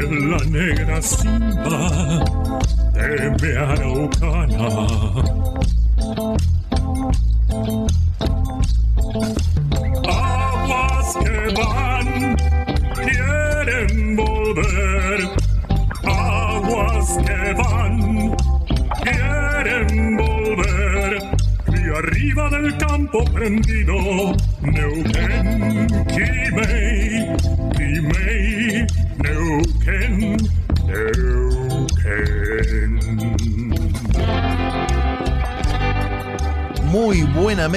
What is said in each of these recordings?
En la negra simba de mi araucana.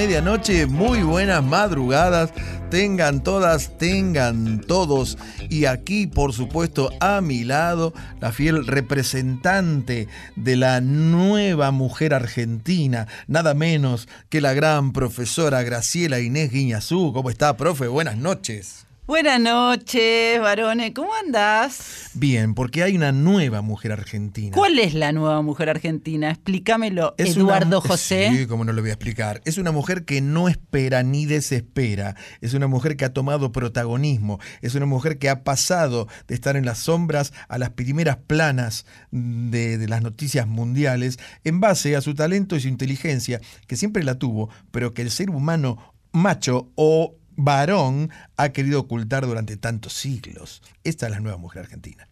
Medianoche, muy buenas madrugadas. Tengan todas, tengan todos. Y aquí, por supuesto, a mi lado, la fiel representante de la nueva mujer argentina, nada menos que la gran profesora Graciela Inés Guiñazú. ¿Cómo está, profe? Buenas noches. Buenas noches, varones. ¿Cómo andás? Bien, porque hay una nueva mujer argentina. ¿Cuál es la nueva mujer argentina? Explícamelo, Es Eduardo una- José. Sí, como no lo voy a explicar. Es una mujer que no espera ni desespera. Es una mujer que ha tomado protagonismo. Es una mujer que ha pasado de estar en las sombras a las primeras planas de, de las noticias mundiales en base a su talento y su inteligencia, que siempre la tuvo, pero que el ser humano macho o varón ha querido ocultar durante tantos siglos. Esta es la nueva mujer argentina.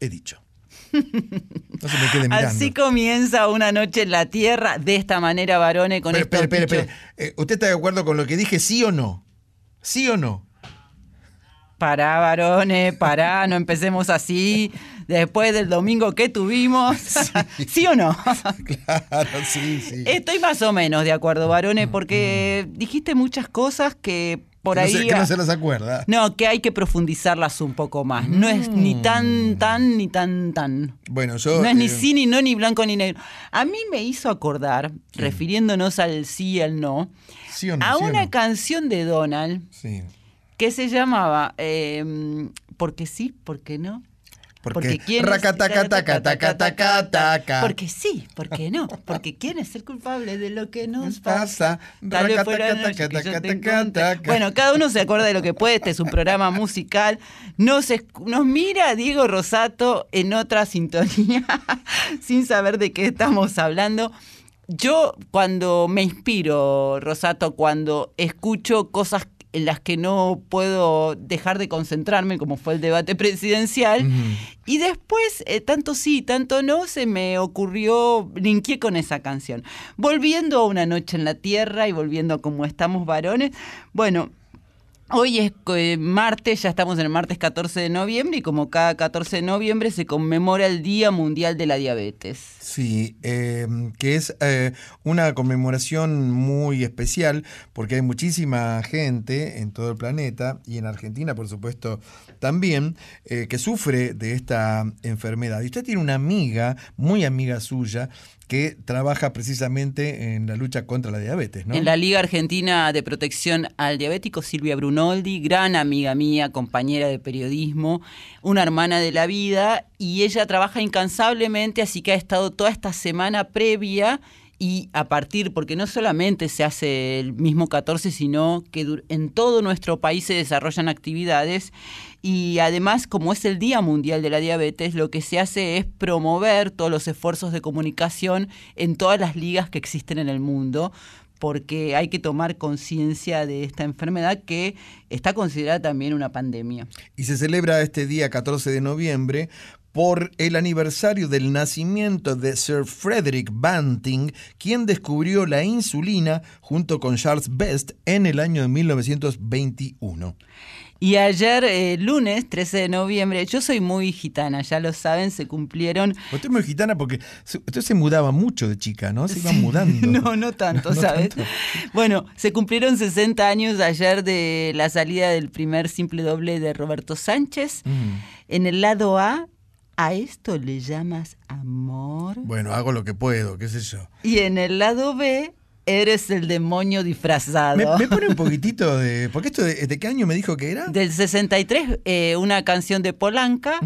He dicho. No se me quede mirando. Así comienza una noche en la tierra, de esta manera, varones, con espera, bichos. espera. Eh, ¿Usted está de acuerdo con lo que dije, sí o no? ¿Sí o no? Pará, varones, pará, no empecemos así. Después del domingo que tuvimos. ¿Sí, o no? Claro, sí, sí. Estoy más o menos de acuerdo, varones, porque dijiste muchas cosas que por Que no ahí. se- que no se las acuerda. No, que hay que profundizarlas un poco más. No es ni tan, tan, ni tan, tan. Bueno, yo. No es ni eh, sí, ni no, ni blanco, ni negro. A mí me hizo acordar, refiriéndonos al sí y al no, ¿Sí o no? a ¿Sí o una no? canción de Donald que se llamaba eh, Porque sí, porque no. Porque. quién es- Racataca, taca, taca, taca, taca. Porque sí, porque no. Porque quién es el culpable de lo que nos pasa. Tal vez. Bueno, cada uno se acuerda de lo que puede. Este es un programa musical. Nos, nos mira Diego Rosato en otra sintonía, sin saber de qué estamos hablando. Yo cuando me inspiro, Rosato, cuando escucho cosas en las que no puedo dejar de concentrarme, como fue el debate presidencial, y después, eh, tanto sí, tanto no, se me ocurrió, linkeé con esa canción. Volviendo a una noche en la tierra y volviendo a cómo estamos varones, bueno, Hoy es eh, martes, ya estamos en el martes 14 de noviembre y como cada 14 de noviembre se conmemora el Día Mundial de la Diabetes. Sí, eh, que es eh, una conmemoración muy especial porque hay muchísima gente en todo el planeta y en Argentina, por supuesto, también, eh, que sufre de esta enfermedad. Y usted tiene una amiga, muy amiga suya, que trabaja precisamente en la lucha contra la diabetes, ¿no? En la Liga Argentina de Protección al Diabético, Silvia Brunoldi, gran amiga mía, compañera de periodismo, una hermana de la vida, y ella trabaja incansablemente, así que ha estado toda esta semana previa y a partir, porque no solamente se hace el mismo 14, sino que en todo nuestro país se desarrollan actividades y además, como es el Día Mundial de la Diabetes, lo que se hace es promover todos los esfuerzos de comunicación en todas las ligas que existen en el mundo porque hay que tomar conciencia de esta enfermedad que está considerada también una pandemia. Y se celebra este día 14 de noviembre por el aniversario del nacimiento de Sir Frederick Banting, quien descubrió la insulina junto con Charles Best en el año de 1921. Y ayer, eh, lunes 13 de noviembre, yo soy muy gitana, ya lo saben, se cumplieron. Usted es muy gitana porque usted se mudaba mucho de chica, ¿no? Se iba mudando. No, no tanto, ¿sabes? Bueno, se cumplieron 60 años ayer de la salida del primer simple doble de Roberto Sánchez. Mm. En el lado A, ¿A esto le llamas amor? Bueno, hago lo que puedo, qué sé yo. Y en el lado B, eres el demonio disfrazado. Me, pone un poquitito de... ¿Porque esto de, qué año me dijo que era? Del 63, eh, una canción de Polanca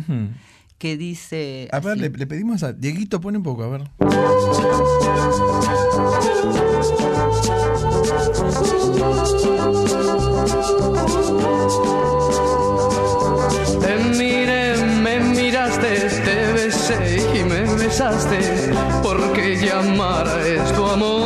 que dice... A ver, le, le, pedimos a... Dieguito, pone un poco, a ver. Miraste, te besé y me besaste, porque llamar es tu amor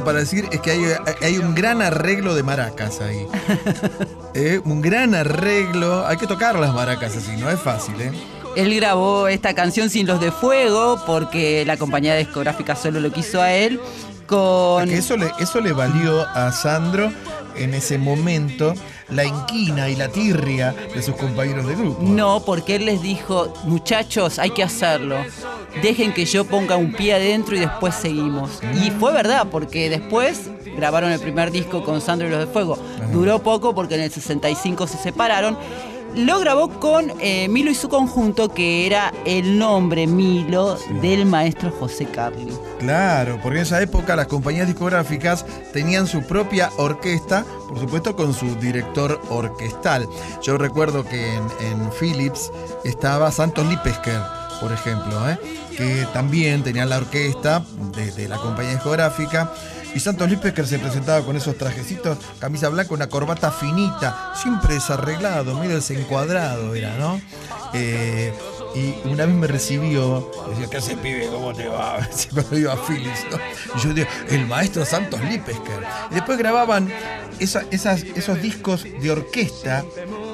tengo para decir es que hay, hay un gran arreglo de maracas ahí. Eh, un gran arreglo. Hay que tocar las maracas así, no es fácil, ¿eh? Él grabó esta canción sin los de fuego porque la compañía discográfica solo lo quiso a él eso le, eso le valió a Sandro en ese momento la inquina y la tirria de sus compañeros de grupo. No, porque él les dijo, muchachos, hay que hacerlo. Dejen que yo ponga un pie adentro y después seguimos. Y fue verdad, porque después grabaron el primer disco con Sandro y los de Fuego. Duró poco porque en el 65 se separaron lo grabó con eh, Milo y su conjunto, que era el nombre Milo del maestro José Carli. Claro, porque en esa época las compañías discográficas tenían su propia orquesta, por supuesto con su director orquestal. Yo recuerdo que en, Philips estaba Santos Lipesker, por ejemplo, ¿eh? que también tenía la orquesta de la compañía discográfica. Y Santos Lipesker se presentaba con esos trajecitos, camisa blanca, una corbata finita, siempre desarreglado, medio desencuadrado era, ¿no? Eh, y una vez me recibió, decía, ¿qué hace pibe? ¿Cómo te va? Cuando iba a ¿no? Y yo digo, el maestro Santos Lipesker. Y después grababan esas, esos discos de orquesta,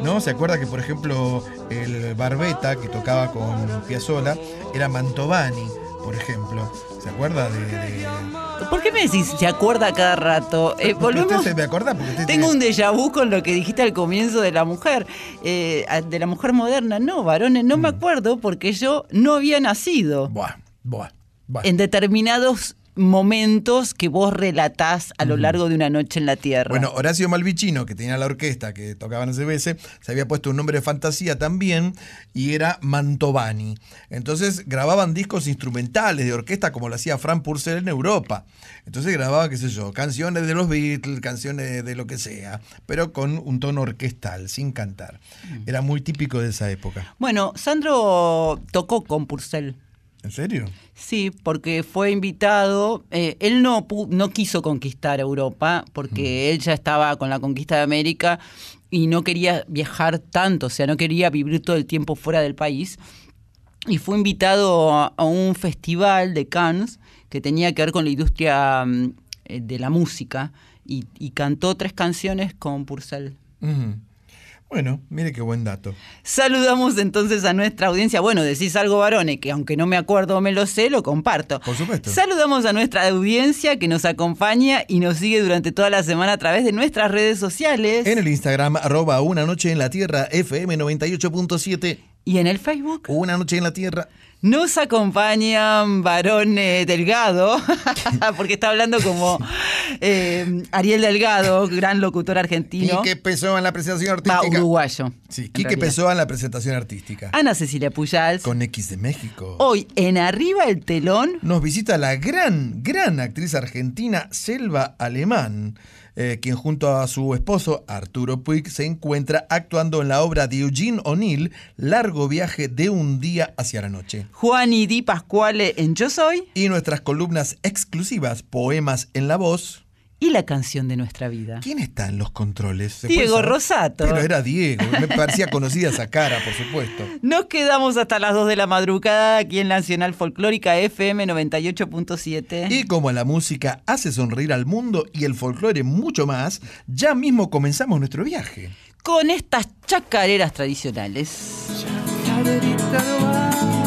¿no? ¿Se acuerda que, por ejemplo, el Barbeta, que tocaba con Piazzolla, era Mantovani, por ejemplo? ¿Se acuerda de, ¿Por qué me decís se acuerda cada rato? Eh, volvemos. se me acuerda porque Tengo un déjà vu con lo que dijiste al comienzo de la mujer, eh, de la mujer moderna. No, varones, no me mm. acuerdo porque yo no había nacido. Buah, buah, buah. En determinados momentos que vos relatás a lo largo de una noche en la Tierra. Bueno, Horacio Malvicino, que tenía la orquesta que tocaba en CBS, se había puesto un nombre de fantasía también y era Mantovani. Entonces grababan discos instrumentales de orquesta como lo hacía Frank Purcell en Europa. Entonces grababa, qué sé yo, canciones de los Beatles, canciones de lo que sea, pero con un tono orquestal, sin cantar. Era muy típico de esa época. Bueno, Sandro tocó con Purcell. ¿En serio? Sí, porque fue invitado. Eh, él no, no quiso conquistar Europa porque mm. él ya estaba con la conquista de América y no quería viajar tanto, o sea, no quería vivir todo el tiempo fuera del país. Y fue invitado a, un festival de Cannes que tenía que ver con la industria mm, eh, de la música y, cantó tres canciones con Purcell. Bueno, mire qué buen dato. Saludamos entonces a nuestra audiencia. Bueno, decís algo, varones, que aunque no me acuerdo o me lo sé, lo comparto. Por supuesto. Saludamos a nuestra audiencia que nos acompaña y nos sigue durante toda la semana a través de nuestras redes sociales. En el Instagram, arroba Una Noche en la Tierra, FM 98.7. ¿Y en el Facebook? Una Noche en la Tierra. Nos acompañan varones Delgado, porque está hablando como eh, Ariel Delgado, gran locutor argentino. Quique Pessoa en la presentación Va, artística. uruguayo. Sí, Quique. Pessoa en la presentación artística. Ana Cecilia Puyals. Con X de México. Hoy en Arriba el Telón. Nos visita la gran, gran actriz argentina Selva Alemán, eh, quien junto a su esposo Arturo Puig se encuentra actuando en la obra de Eugene O'Neill, Largo viaje de un día hacia la noche. Juan y Di Pascuale en Yo Soy Y nuestras columnas exclusivas, Poemas en la Voz. Y la canción de nuestra vida. ¿Quién está en los controles? ¿Se Diego? Rosato. Pero era Diego, me parecía conocida esa cara, por supuesto. Nos quedamos hasta las 2 de la madrugada aquí en Nacional Folclórica FM 98.7. Y como la música hace sonreír al mundo y el folclore mucho más, ya mismo comenzamos nuestro viaje. Con estas chacareras tradicionales. Yo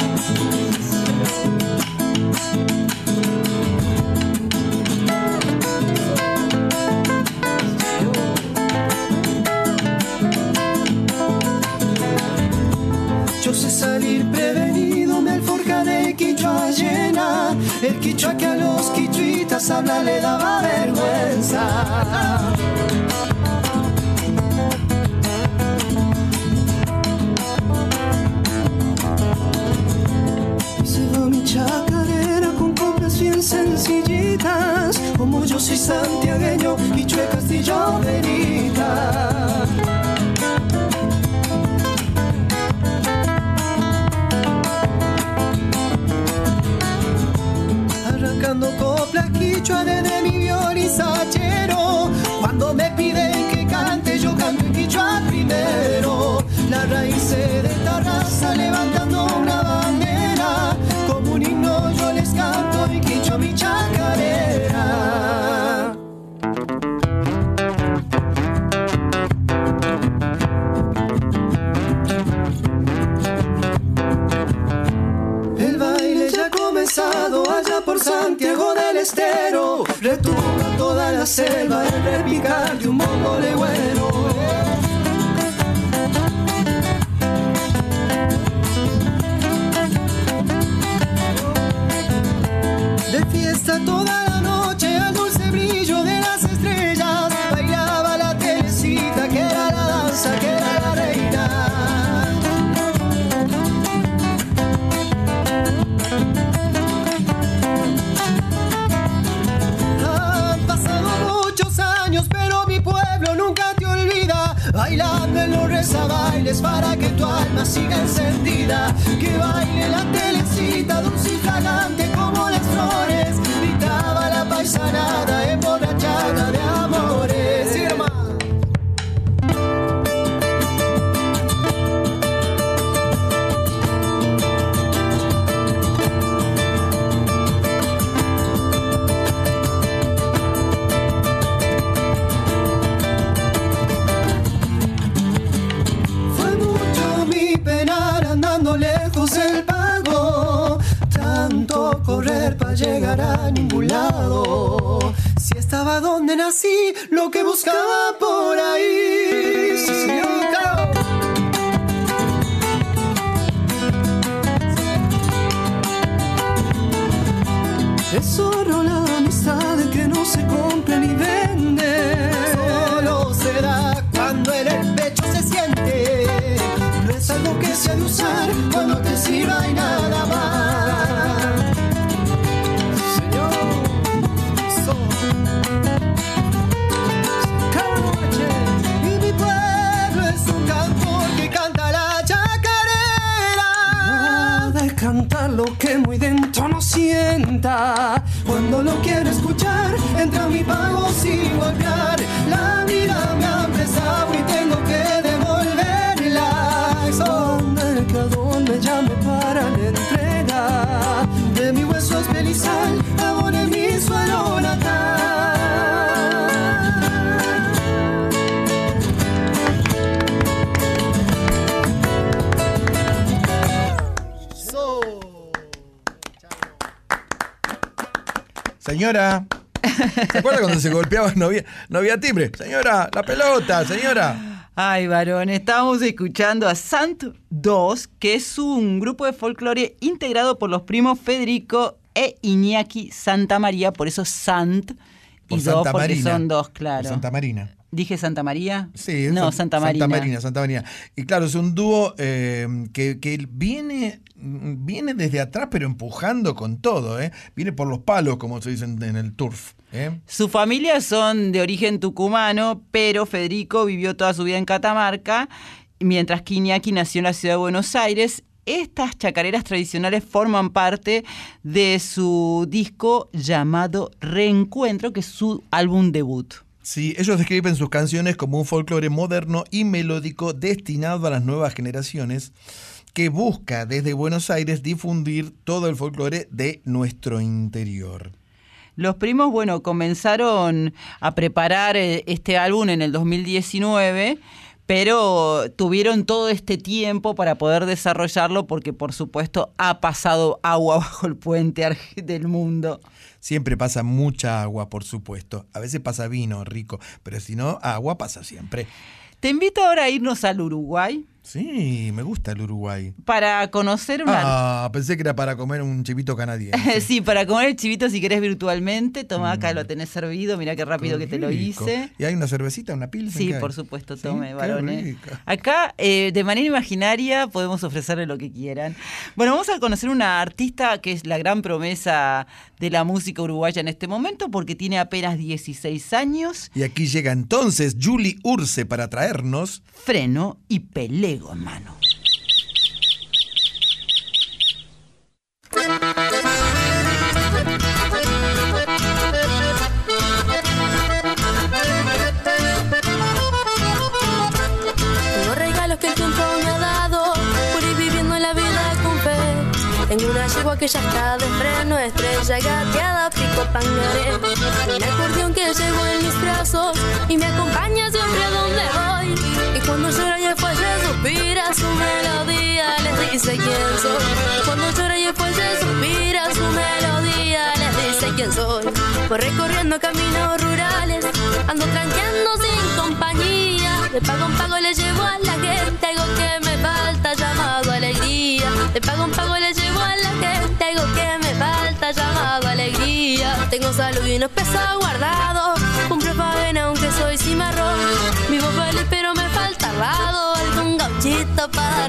Señora, ¿se acuerda cuando se golpeaba? No había, no había timbre. Señora, la pelota, señora. Ay, varón, estamos escuchando a Sant 2, que es un grupo de folclore integrado por los primos Federico e Iñaki Santa María, por eso Sant y Por dos, Santa porque Marina. son dos, Por claro. Santa Marina. ¿Dije Santa María? Sí, es No, San- Santa Marina. Santa Marina, Santa Marina. Y claro, es un dúo eh, que, que viene, viene desde atrás, pero empujando con todo, ¿eh? Viene por los palos, como se dice en en el turf. ¿eh? Su familia son de origen tucumano, pero Federico vivió toda su vida en Catamarca, mientras que Iñaki nació en la ciudad de Buenos Aires. Estas chacareras tradicionales forman parte de su disco llamado Reencuentro, que es su álbum debut. Sí, ellos describen sus canciones como un folclore moderno y melódico destinado a las nuevas generaciones que busca desde Buenos Aires difundir todo el folclore de nuestro interior. Los primos, bueno, comenzaron a preparar eh, este álbum en el 2019, pero tuvieron todo este tiempo para poder desarrollarlo porque, por supuesto, ha pasado agua bajo el puente del mundo. Siempre pasa mucha agua, por supuesto. A veces pasa vino rico, pero si no, agua pasa siempre. Te invito ahora a irnos al Uruguay Sí, me gusta el Uruguay. para conocer una... Ah, pensé que era para comer un chivito canadiense. Sí, para comer el chivito si querés virtualmente, toma acá, lo tenés servido, mira qué rápido Qué que te lo hice. ¿Y hay una cervecita, una pilsen? Sí, por supuesto, Sí, tome, qué varones. Acá, eh, de manera imaginaria, podemos ofrecerle lo que quieran. Bueno, vamos a conocer una artista que es la gran promesa de la música uruguaya en este momento, porque tiene apenas 16 años, Y aquí llega entonces Julie Urse para traernos freno y pelego Tengo regalos que el tiempo me ha dado por ir viviendo la vida con fe. Tengo una yegua que ya está de freno, estrella gateada, pico pangaré. Un acordeón que llevo en mis brazos y me acompaña siempre a donde voy. Y cuando llora y el suspira su melodía, les dice quién soy. Cuando llora y fuelle suspira su melodía, les dice quién soy. Voy recorriendo caminos rurales, ando tranqueando sin compañía. De pago en pago le llevo a la gente algo que me falta llamado alegría. De pago en pago le llevo a la gente algo que me falta llamado alegría. Tengo salud y unos pesos guardados.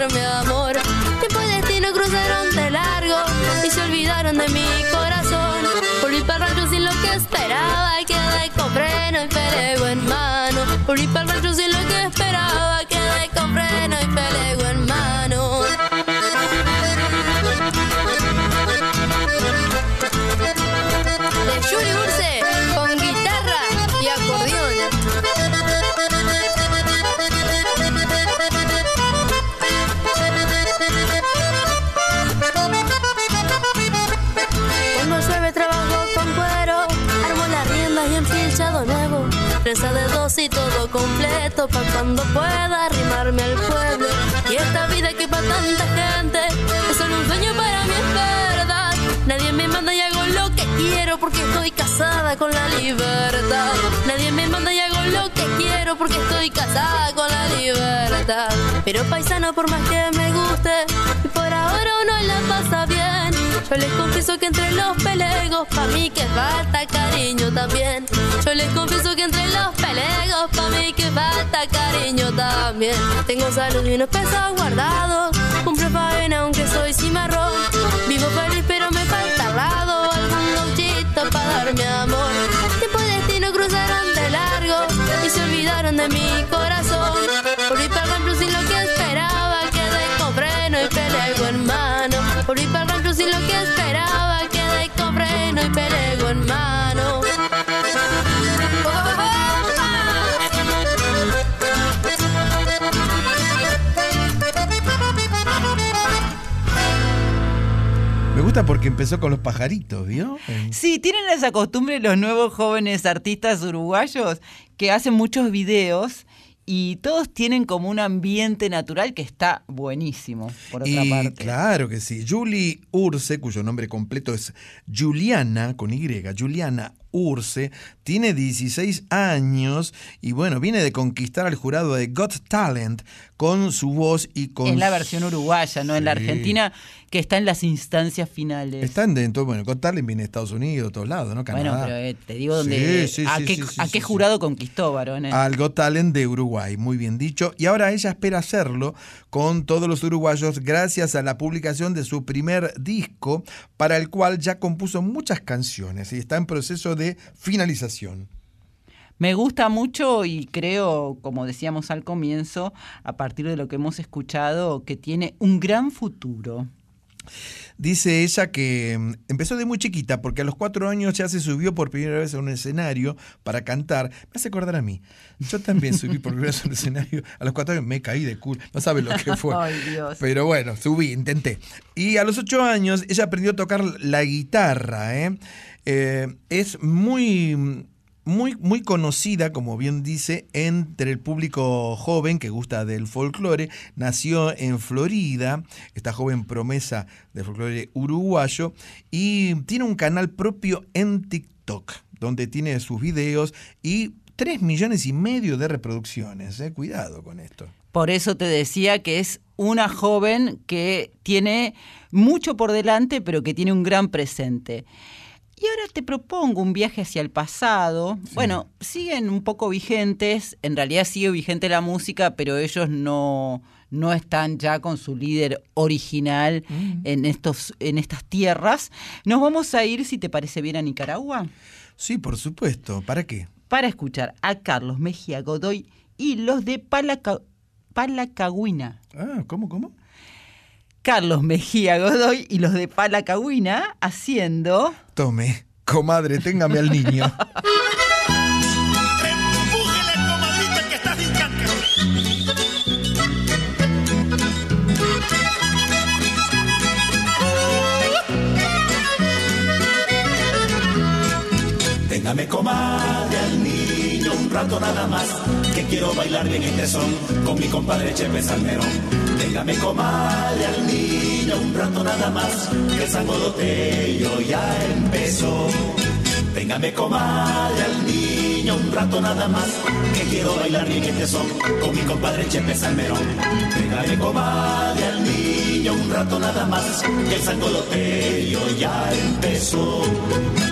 Darme amor. Y destino cruzaron De dos y todo completo, pa' cuando pueda arrimarme al pueblo. Y esta vida que para tanta gente es solo un sueño para mí es verdad. Nadie me manda y hago lo que quiero porque estoy casada con la libertad. Nadie me manda y hago lo que quiero porque estoy casada con la libertad. Pero paisano por más que me guste, y por ahora uno la pasa bien. Yo les confieso que entre los pelegos, pa' mí que falta cariño también. Yo les confieso que entre los pelegos, pa' mí que falta cariño también. Tengo salud y unos pesos guardados. Cumplo faena aunque soy cimarrón. Vivo feliz pero me falta al lado algún gauchito pa' darme amor. Tiempo y destino cruzaron de largo y se olvidaron de mi corazón. Gusta porque empezó con los pajaritos, ¿vio? Sí, tienen esa costumbre los nuevos jóvenes artistas uruguayos que hacen muchos videos y todos tienen como un ambiente natural que está buenísimo, por otra Y parte. claro que sí. Julie Urse, cuyo nombre completo es Juliana, con Y, Juliana Urse, tiene 16 años y bueno, viene de conquistar al jurado de Got Talent con su voz y con... En la versión uruguaya, no en la. Argentina, que está en las instancias finales. Están dentro, bueno, Got Talent viene de Estados Unidos, de todos lados, ¿no? bueno, Canadá. pero eh, te digo dónde, Sí, sí, a, sí, qué, a qué jurado conquistó, varones. al Got Talent de Uruguay, muy bien dicho. Y ahora ella espera hacerlo con todos los uruguayos gracias a la publicación de su primer disco, para el cual ya compuso muchas canciones y está en proceso de finalización. Me gusta mucho y creo, como decíamos al comienzo, a partir de lo que hemos escuchado, que tiene un gran futuro. Dice ella que mm, empezó de muy chiquita porque a los cuatro años ya se subió por primera vez a un escenario para cantar. Me hace acordar a mí. Yo también subí por primera vez a un escenario. A los cuatro años me caí de culo. No sabe lo que fue. Ay, Dios. Pero bueno, subí, intenté. Y a los ocho años ella aprendió a tocar la guitarra. ¿eh? Eh, es muy, muy, muy conocida, como bien dice, entre el público joven que gusta del folclore. Nació en Florida, esta joven promesa del folclore uruguayo, y tiene un canal propio en TikTok, donde tiene sus videos y 3 millones y medio de reproducciones. ¿eh? Cuidado con esto. Por eso te decía que es una joven que tiene mucho por delante, pero que tiene un gran presente. Y ahora te propongo un viaje hacia el pasado. Bueno, siguen un poco vigentes, en realidad sigue vigente la música, pero ellos no, no están ya con su líder original en, estos, en estas tierras. Nos vamos a ir, si te parece bien, a Nicaragua Sí, por supuesto. ¿Para qué? para escuchar a Carlos Mejía Godoy y los de Palaca- Palacagüina. Ah, ¿cómo, cómo? Carlos Mejía Godoy y los de Palacagüina haciendo... Tome, comadre, téngame al niño. Empújele, comadrita, que está sin cháncaro. Téngame comadre al niño un rato nada más, que quiero bailar bien este son con mi compadre Chepe Salmerón. Téngame comadre al niño un rato nada más, que el sangoloteyo ya empezó. Téngame comadre al niño un rato nada más, que quiero bailar bien este son con mi compadre Chepe Salmerón. Téngame comadre al niño un rato nada más, que el sangoloteyo ya empezó.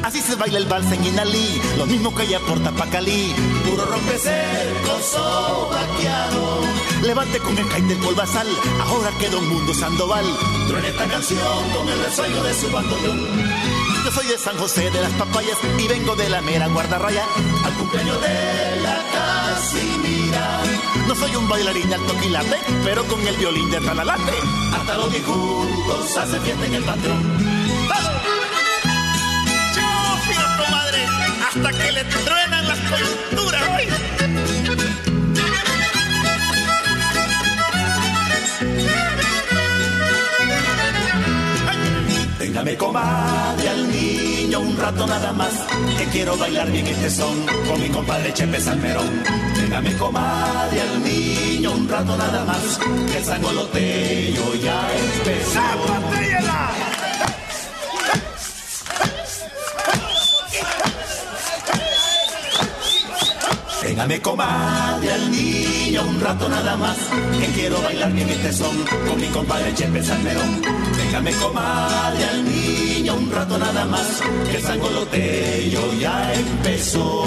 Así se baila el vals en Inalí, lo mismo que ella porta pa' Cali. Puro rompecerco sobaqueado. Levante con el caín del polvazal, ahora queda un mundo Sandoval. Truena esta canción con el resuello de su bandoneón. Yo soy de San José de las Papayas y vengo de la mera guardarraya. Al cumpleaños de la Casimira. No soy un bailarín alto quilate, pero con el violín de talalate. Hasta los viejutos hacen fiesta en el patrón. Chufio, comadre, hasta que le truenan las coyunturas. ¡ay! Téngame comadre al niño un rato nada más, que quiero bailar bien este son con mi compadre Chepe Salmerón. Téngame comadre al niño un rato nada más, que el sangoloteo ya empezó. Téngame comadre al niño un rato nada más, que quiero bailar bien este son con mi compadre Chepe Salmerón. Téngame comadre al niño un rato nada más, que el sangoloteo ya empezó.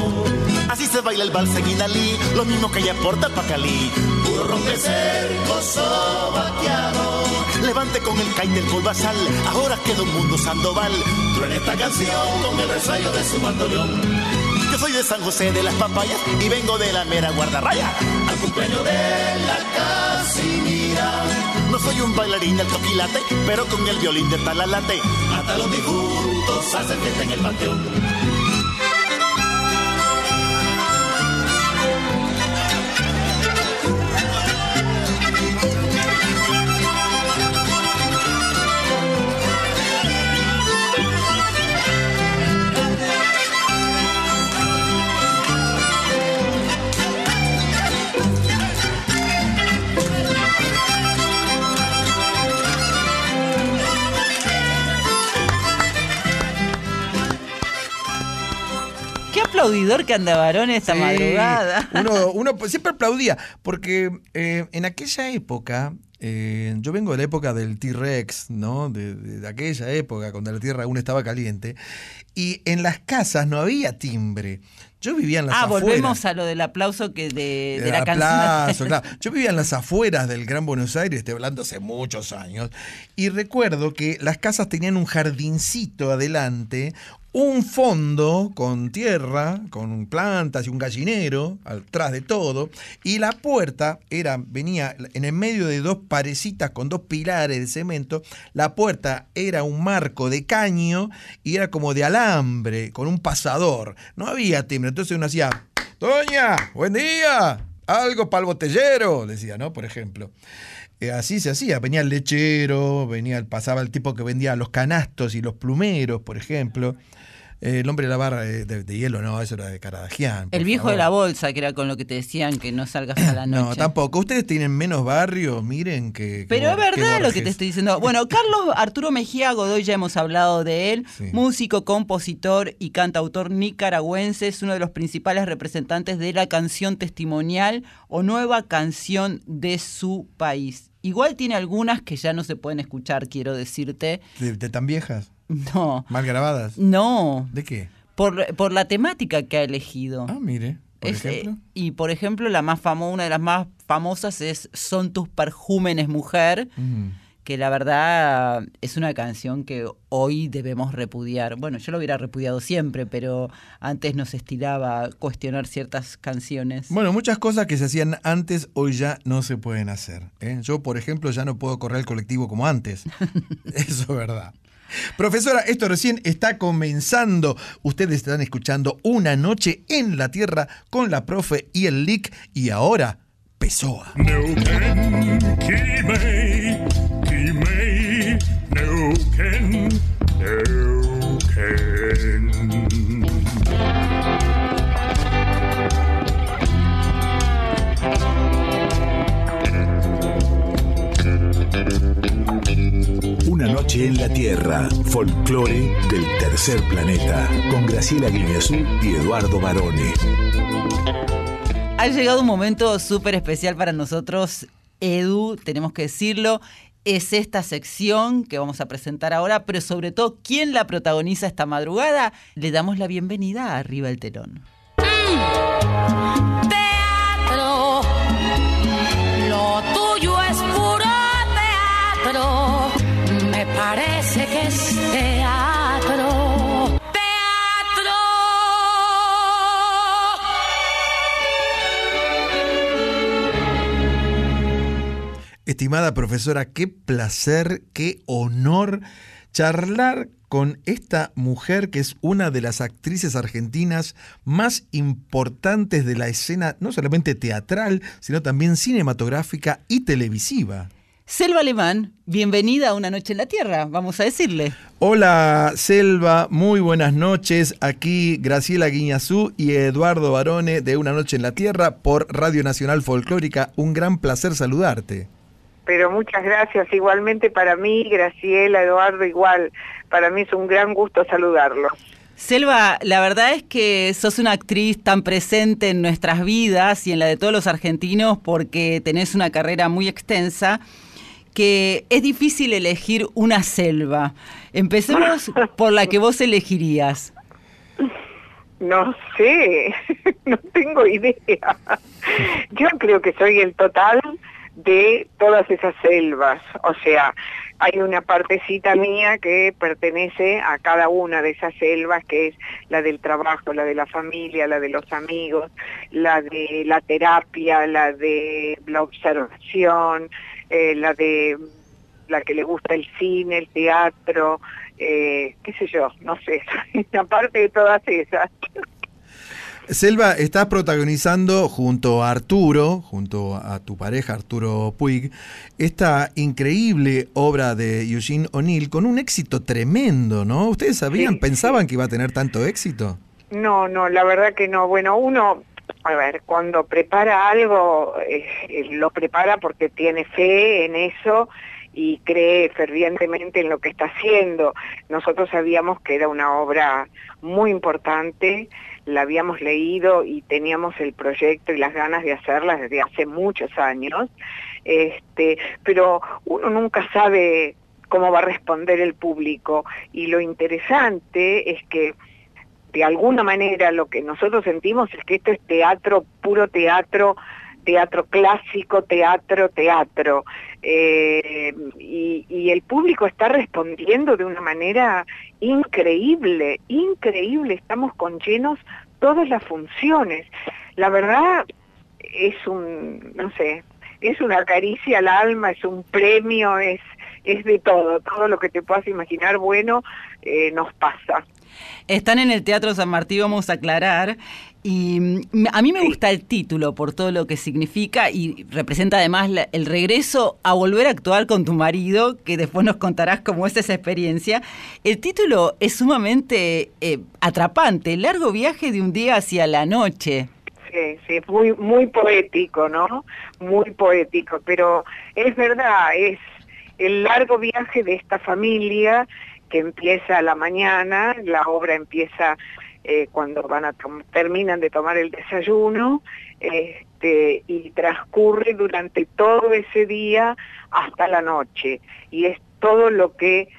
Así se baila el vals en lo mismo que ella porta pa' Cali. Puro rompecerco sobaqueado. Levante con el caín del polvazal, ahora queda un mundo Sandoval. Truena esta canción con el resuello de su bandoneón. Yo soy de San José de las Papayas y vengo de la mera guardarraya. Al cumpleaños de la Casimira. No soy un bailarín alto quilate, pero con el violín de talalate. Hasta los difuntos hacen fiesta en el panteón. Aplaudidor que anda varón esta Sí, madrugada. Uno, uno siempre aplaudía, porque eh, en aquella época, eh, yo vengo de la época del T-Rex, ¿no? De, de- de aquella época, cuando la tierra aún estaba caliente, y en las casas no había timbre. Yo vivía en las Ah, afueras. volvemos a lo del aplauso que de, la canción. claro. Yo vivía en las afueras del Gran Buenos Aires, estoy hablando hace muchos años, y recuerdo que las casas tenían un jardincito adelante, un fondo con tierra, con plantas y un gallinero atrás de todo, y la puerta era, venía en el medio de dos parecitas con dos pilares de cemento, la puerta era un marco de caño y era como de alambre, con un pasador. No había timbre, entonces uno hacía, Doña, buen día, algo para el botellero, decía, ¿no? Por ejemplo. Eh, así se hacía, venía el lechero, venía, pasaba el tipo que vendía los canastos y los plumeros, por ejemplo. Eh, el hombre de la barra de, de- de hielo, no, eso era de Caradagian. El viejo favor. de la bolsa, que era con lo que te decían que no salgas a la noche. No, tampoco. Ustedes tienen menos barrio, miren que. que Pero es que verdad lo que te estoy diciendo. Bueno, Carlos Arturo Mejía Godoy, ya hemos hablado de él, Sí. músico, compositor y cantautor nicaragüense, es uno de los principales representantes de la canción testimonial o nueva canción de su país. Igual tiene algunas que ya no se pueden escuchar, quiero decirte. ¿De, de tan viejas? No, ¿Mal grabadas? no, ¿De qué? por, por la temática que ha elegido. Ah, mire, por Es, eh, ejemplo. y por ejemplo, la más famosa, una de las más famosas es Son tus perjúmenes, mujer, Mm. que la verdad es una canción que hoy debemos repudiar. Bueno, yo lo hubiera repudiado siempre, pero antes nos estilaba cuestionar ciertas canciones. Bueno, muchas cosas que se hacían antes hoy ya no se pueden hacer. ¿eh? Yo, por ejemplo, ya no puedo correr el colectivo como antes. Eso es verdad. Profesora, esto recién está comenzando. Ustedes están escuchando Una Noche en la Tierra con la profe y el LIC y ahora. Neuquén, noche en la Tierra, folclore del tercer planeta, con Graciela Guineazú y Eduardo Barone. Ha llegado un momento súper especial para nosotros, Edu, tenemos que decirlo. Es esta sección que vamos a presentar ahora, pero sobre todo, ¿quién la protagoniza esta madrugada? Le damos la bienvenida a Arriba el Telón. Teatro, parece que es teatro. Teatro. Estimada profesora, qué placer, qué honor charlar con esta mujer que es una de las actrices argentinas más importantes de la escena, no solamente teatral, sino también cinematográfica y televisiva. Selva Alemán, bienvenida a Una Noche en la Tierra, vamos a decirle. Hola Selva, muy buenas noches. Aquí Graciela Guiñazú y Eduardo Barone de Una Noche en la Tierra por Radio Nacional Folclórica. Un gran placer saludarte. Pero muchas gracias. Igualmente para mí, Graciela, Eduardo, igual. Para mí es un gran gusto saludarlo. Selva, la verdad es que sos una actriz tan presente en nuestras vidas y en la de todos los argentinos porque tenés una carrera muy extensa que es difícil elegir una selva. Empecemos por la que vos elegirías. No sé, no tengo idea. Yo creo que soy el total de todas esas selvas. O sea, hay una partecita mía que pertenece a cada una de esas selvas, que es la del trabajo, la de la familia, la de los amigos, la de la terapia, la de la observación, eh, la de la que le gusta el cine, el teatro, eh, qué sé yo, no sé, aparte de todas esas. Selva, estás protagonizando junto a Arturo, junto a tu pareja Arturo Puig, esta increíble obra de Eugene O'Neill con un éxito tremendo, ¿no? ¿Ustedes sabían, Sí, pensaban que iba a tener tanto éxito? No, no, la verdad que no. Bueno, uno, a ver, cuando prepara algo, eh, eh, lo prepara porque tiene fe en eso y cree fervientemente en lo que está haciendo. Nosotros sabíamos que era una obra muy importante, la habíamos leído y teníamos el proyecto y las ganas de hacerla desde hace muchos años, este, pero uno nunca sabe cómo va a responder el público y lo interesante es que de alguna manera lo que nosotros sentimos es que esto es teatro, puro teatro, teatro clásico, teatro, teatro. Eh, y, el público está respondiendo de una manera increíble, increíble. Estamos con llenos todas las funciones. La verdad es un, no sé, es una caricia al alma, es un premio, es, es de todo, todo lo que te puedas imaginar bueno eh, nos pasa. Están en el Teatro San Martín, vamos a aclarar, y mm, a mí me gusta el título por todo lo que significa y representa además el regreso a volver a actuar con tu marido, que después nos contarás cómo es esa experiencia. El título es sumamente eh, atrapante, largo viaje de un día hacia la noche. Sí, sí, muy, muy poético, ¿no? Muy poético, pero es verdad, es el largo viaje de esta familia que empieza a la mañana, la obra empieza eh, cuando van a terminan de tomar el desayuno este, y transcurre durante todo ese día hasta la noche. Y es todo lo que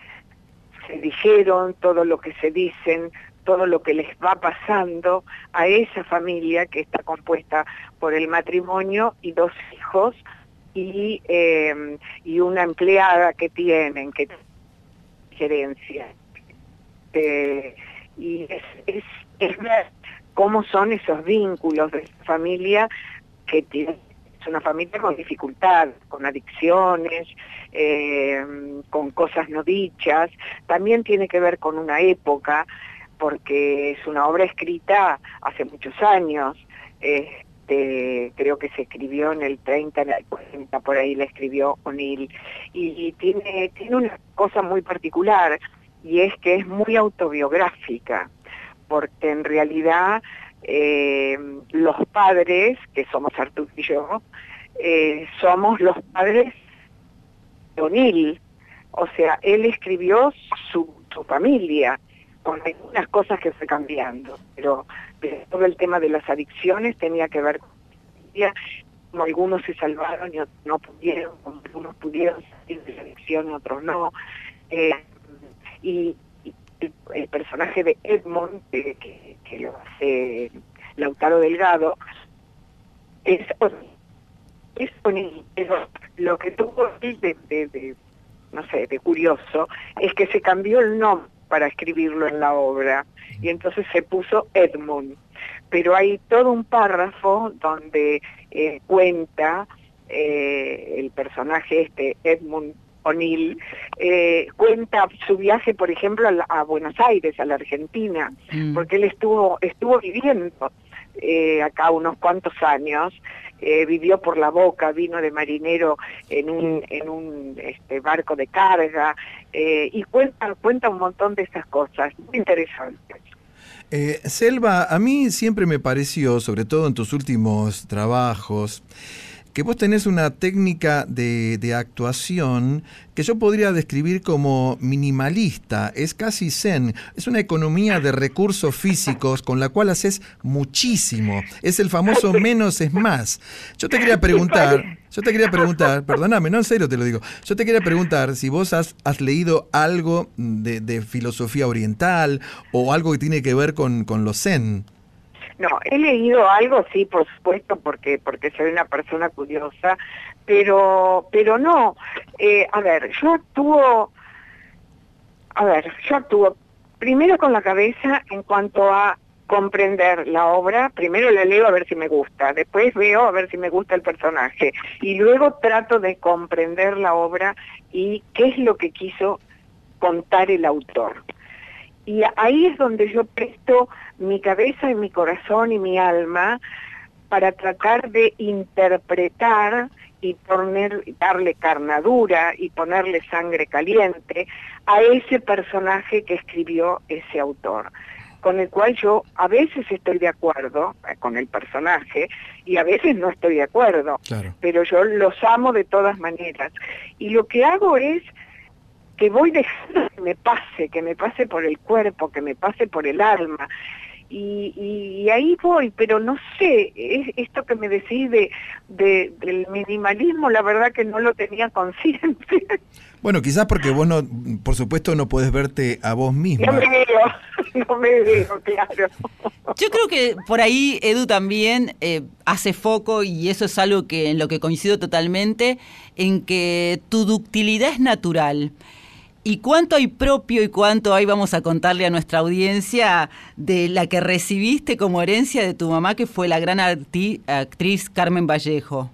se dijeron, todo lo que se dicen, todo lo que les va pasando a esa familia que está compuesta por el matrimonio y dos hijos y, eh, y una empleada que tienen, que gerencia. Eh, y es, es, ver cómo son esos vínculos de familia que tiene, es una familia con dificultad, con adicciones, eh, con cosas no dichas, también tiene que ver con una época, porque es una obra escrita hace muchos años, este, creo que se escribió en el 30, en el 40, por ahí la escribió O'Neill, y tiene, tiene una cosa muy particular, y es que es muy autobiográfica, porque en realidad eh, los padres, que somos Artur y yo, eh, somos los padres de O'Neill, o sea, él escribió su, su familia, con algunas cosas que fue cambiando, pero, todo el tema de las adicciones tenía que ver con como algunos se salvaron y otros no pudieron, como algunos pudieron salir de la adicción, otros no. Eh, y, el, personaje de Edmond, que, lo hace Lautaro Delgado, es, es lo que tuvo de, de, no sé, de curioso, es que se cambió el nombre para escribirlo en la obra, y entonces se puso Edmund. Pero hay todo un párrafo donde eh, cuenta eh, el personaje este, Edmund O'Neill, eh, cuenta su viaje, por ejemplo, a, Buenos Aires, a la Argentina, mm. porque él estuvo, estuvo viviendo eh, acá unos cuantos años, eh, vivió por la boca, vino de marinero en un, en un este, barco de carga, y cuenta, cuenta un montón de esas cosas, muy interesantes. Selva, a mí siempre me pareció, sobre todo en tus últimos trabajos, que vos tenés una técnica de, de, actuación que yo podría describir como minimalista, es casi zen, es una economía de recursos físicos con la cual haces muchísimo, es el famoso menos es más. Yo te quería preguntar, yo te quería preguntar, perdóname, no en serio te lo digo, yo te quería preguntar si vos has, leído algo de, de, filosofía oriental o algo que tiene que ver con, con lo zen. No, he leído algo, sí, por supuesto, porque porque soy una persona curiosa, pero pero no. Eh, a ver, yo actúo, a ver, yo actúo primero con la cabeza en cuanto a comprender la obra, primero la leo a ver si me gusta, después veo a ver si me gusta el personaje y luego trato de comprender la obra y qué es lo que quiso contar el autor. Y ahí es donde yo presto mi cabeza y mi corazón y mi alma para tratar de interpretar y poner, darle carnadura y ponerle sangre caliente a ese personaje que escribió ese autor, con el cual yo a veces estoy de acuerdo eh, con el personaje y a veces no estoy de acuerdo, pero yo los amo de todas maneras. Y lo que hago es que voy dejando que me pase, que me pase por el cuerpo, que me pase por el alma. y, y- y ahí voy, pero no sé, es, esto que me decís de, de- del minimalismo, la verdad que no lo tenía consciente. Bueno, quizás porque vos no, por supuesto, no podés verte a vos misma. no me veo, no me veo, claro. Yo creo que por ahí Edu también eh, hace foco, y eso es algo que en lo que coincido totalmente, en que tu ductilidad es natural. ¿Y cuánto hay propio y cuánto hay, vamos a contarle a nuestra audiencia, de la que recibiste como herencia de tu mamá, que fue la gran actriz Carmen Vallejo?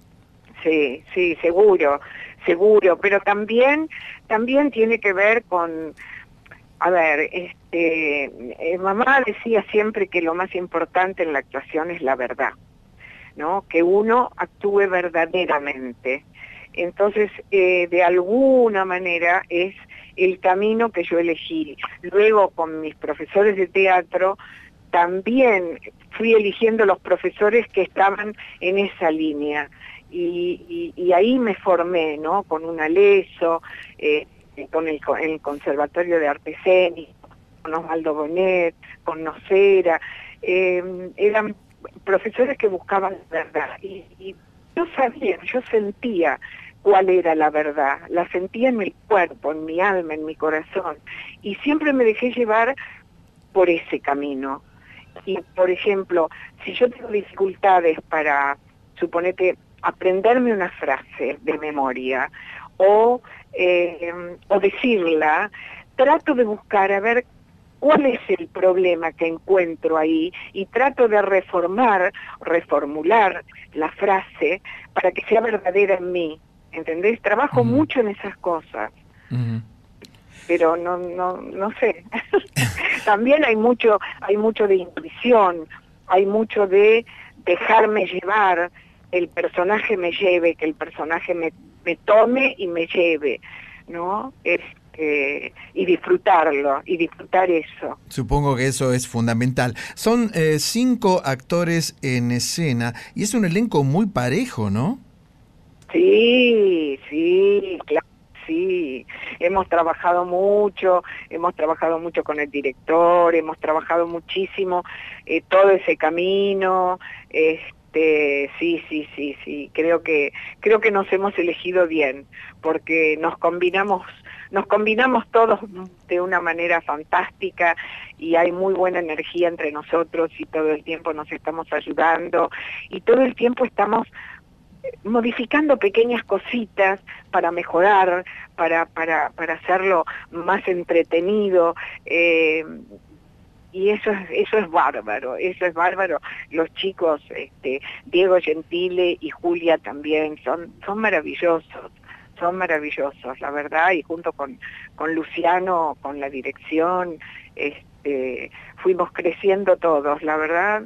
Sí, sí, seguro, seguro, pero también, también tiene que ver con, a ver, este, eh, mamá decía siempre que lo más importante en la actuación es la verdad, ¿no? Que uno actúe verdaderamente. Entonces, eh, de alguna manera es el camino que yo elegí. Luego, con mis profesores de teatro, también fui eligiendo los profesores que estaban en esa línea. Y, ahí me formé, ¿no? Con un aleso, eh, con el, co- el Conservatorio de Arte con Osvaldo Bonet, con Nocera. eh, eran profesores que buscaban la verdad. Y yo sabía, yo sentía cuál era la verdad. La sentía en mi cuerpo, en mi alma, en mi corazón. Y siempre me dejé llevar por ese camino. Y, por ejemplo, si yo tengo dificultades para, suponete, aprenderme una frase de memoria o, eh, o decirla, trato de buscar a ver cuál es el problema que encuentro ahí y trato de reformar, reformular la frase para que sea verdadera en mí. ¿Entendés? Trabajo mucho en esas cosas pero no no no sé también hay mucho hay mucho de intuición hay mucho de dejarme llevar el personaje me lleve que el personaje me, me tome y me lleve no este y disfrutarlo y disfrutar eso Supongo que eso es fundamental. Son eh, cinco actores en escena y es un elenco muy parejo, ¿no? Sí, sí, claro, sí. Hemos trabajado mucho, hemos trabajado mucho con el director, hemos trabajado muchísimo eh, todo ese camino. Este, sí, sí, sí, sí. Creo que creo que nos hemos elegido bien, porque nos combinamos nos combinamos todos de una manera fantástica y hay muy buena energía entre nosotros y todo el tiempo nos estamos ayudando y todo el tiempo estamos modificando pequeñas cositas para mejorar, para, para, para hacerlo más entretenido. eh, y eso es, eso es bárbaro, eso es bárbaro. Los chicos, este, Diego Gentile y Julia también, son, son maravillosos, son maravillosos, la verdad, y junto con, con Luciano, con la dirección, este, fuimos creciendo todos, la verdad,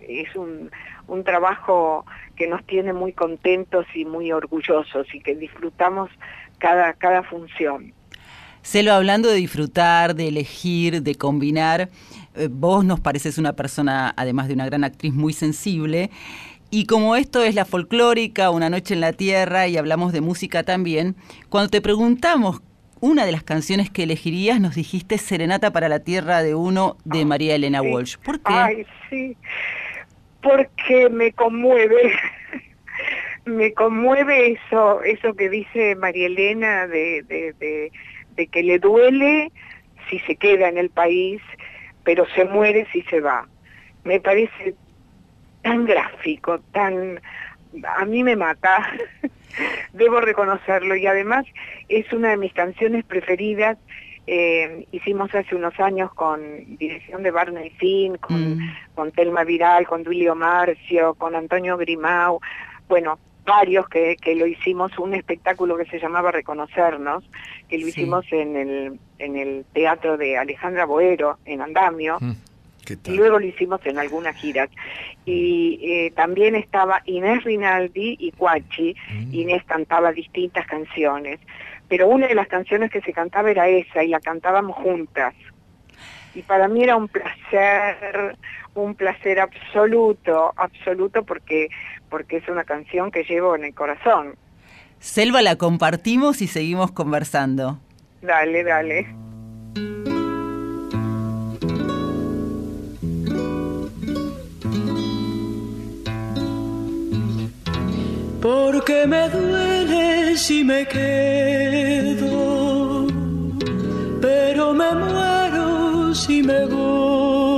es un, un trabajo que nos tiene muy contentos y muy orgullosos y que disfrutamos cada, cada función. Celo, hablando de disfrutar, de elegir, de combinar, eh, vos nos pareces una persona, además de una gran actriz, muy sensible. Y como esto es la folclórica, Una noche en la tierra, y hablamos de música también, cuando te preguntamos una de las canciones que elegirías, nos dijiste Serenata para la Tierra de Uno de María Elena. Walsh. ¿Por qué? Ay, sí, porque me conmueve, me conmueve eso, eso que dice María Elena de, de, de, de que le duele si se queda en el país, pero se muere si se va. Me parece tan gráfico, tan... a mí me mata, debo reconocerlo, y además es una de mis canciones preferidas. Eh, hicimos hace unos años con dirección de Barney Finn, con, con Telma Viral, con Duilio Marcio, con Antonio Grimau, bueno, varios que, que lo hicimos, un espectáculo que se llamaba Reconocernos, que lo Sí. hicimos en el, en el teatro de Alejandra Boero, en Andamio, ¿Qué y luego lo hicimos en algunas giras. Y eh, también estaba Inés Rinaldi y Cuachi. Inés cantaba distintas canciones, pero una de las canciones que se cantaba era esa y la cantábamos juntas. Y para mí era un placer, un placer absoluto, absoluto porque porque es una canción que llevo en el corazón. Selva la compartimos y seguimos conversando. Dale, dale. Porque me duele si me quedo, pero me muero si me voy.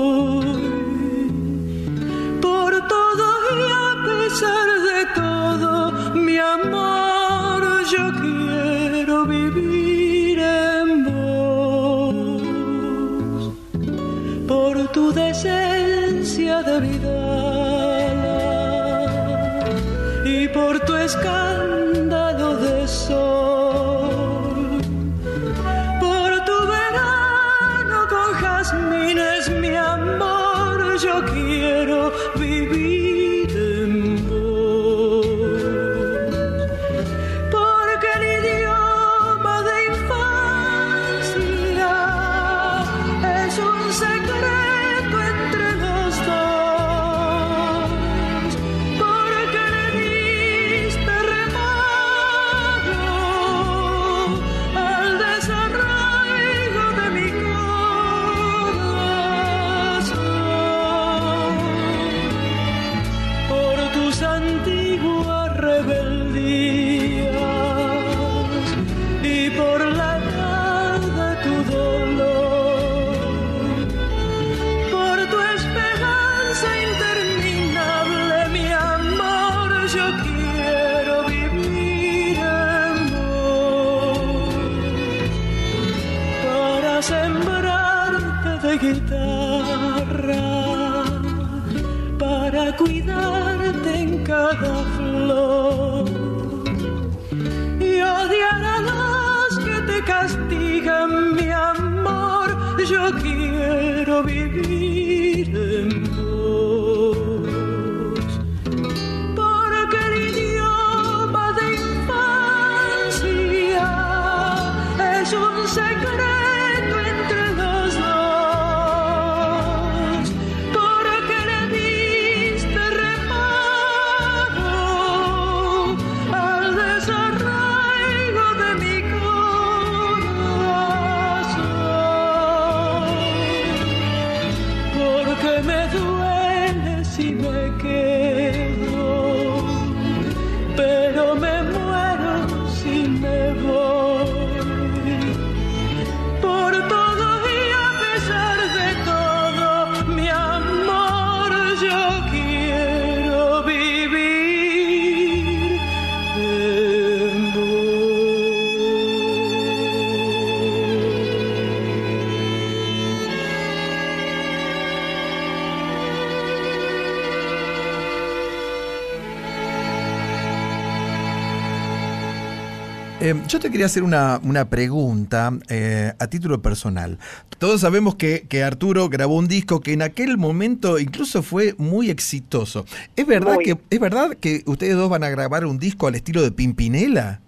Yo te quería hacer una, una pregunta eh, a título personal. Todos sabemos que, que Arturo grabó un disco que en aquel momento incluso fue muy exitoso. ¿Es verdad, Muy. que, ¿Es verdad que ustedes dos van a grabar un disco al estilo de Pimpinela?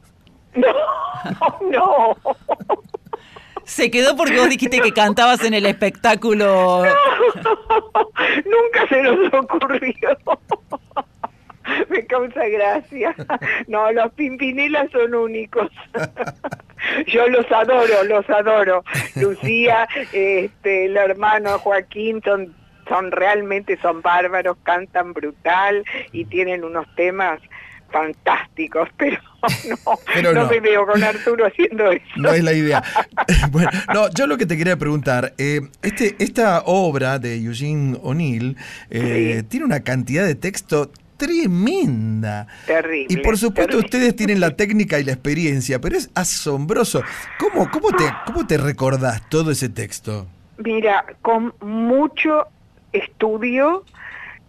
No, Se quedó porque vos dijiste que cantabas en el espectáculo. nunca se nos ocurrió. Me causa gracia. No, los Pimpinelas son únicos. Yo los adoro, los adoro. Lucía, este, el hermano Joaquín son, son realmente son bárbaros, cantan brutal y tienen unos temas fantásticos, pero no, Pero no no. me veo con Arturo haciendo eso. No es la idea. bueno, no, yo lo que te quería preguntar, eh, este, esta obra de Eugene O'Neill eh, tiene una cantidad de texto tremenda. Terrible. Y por supuesto terrible. ustedes tienen la técnica y la experiencia, pero es asombroso. ¿Cómo, cómo, te, cómo te recordás todo ese texto? Mira, con mucho estudio,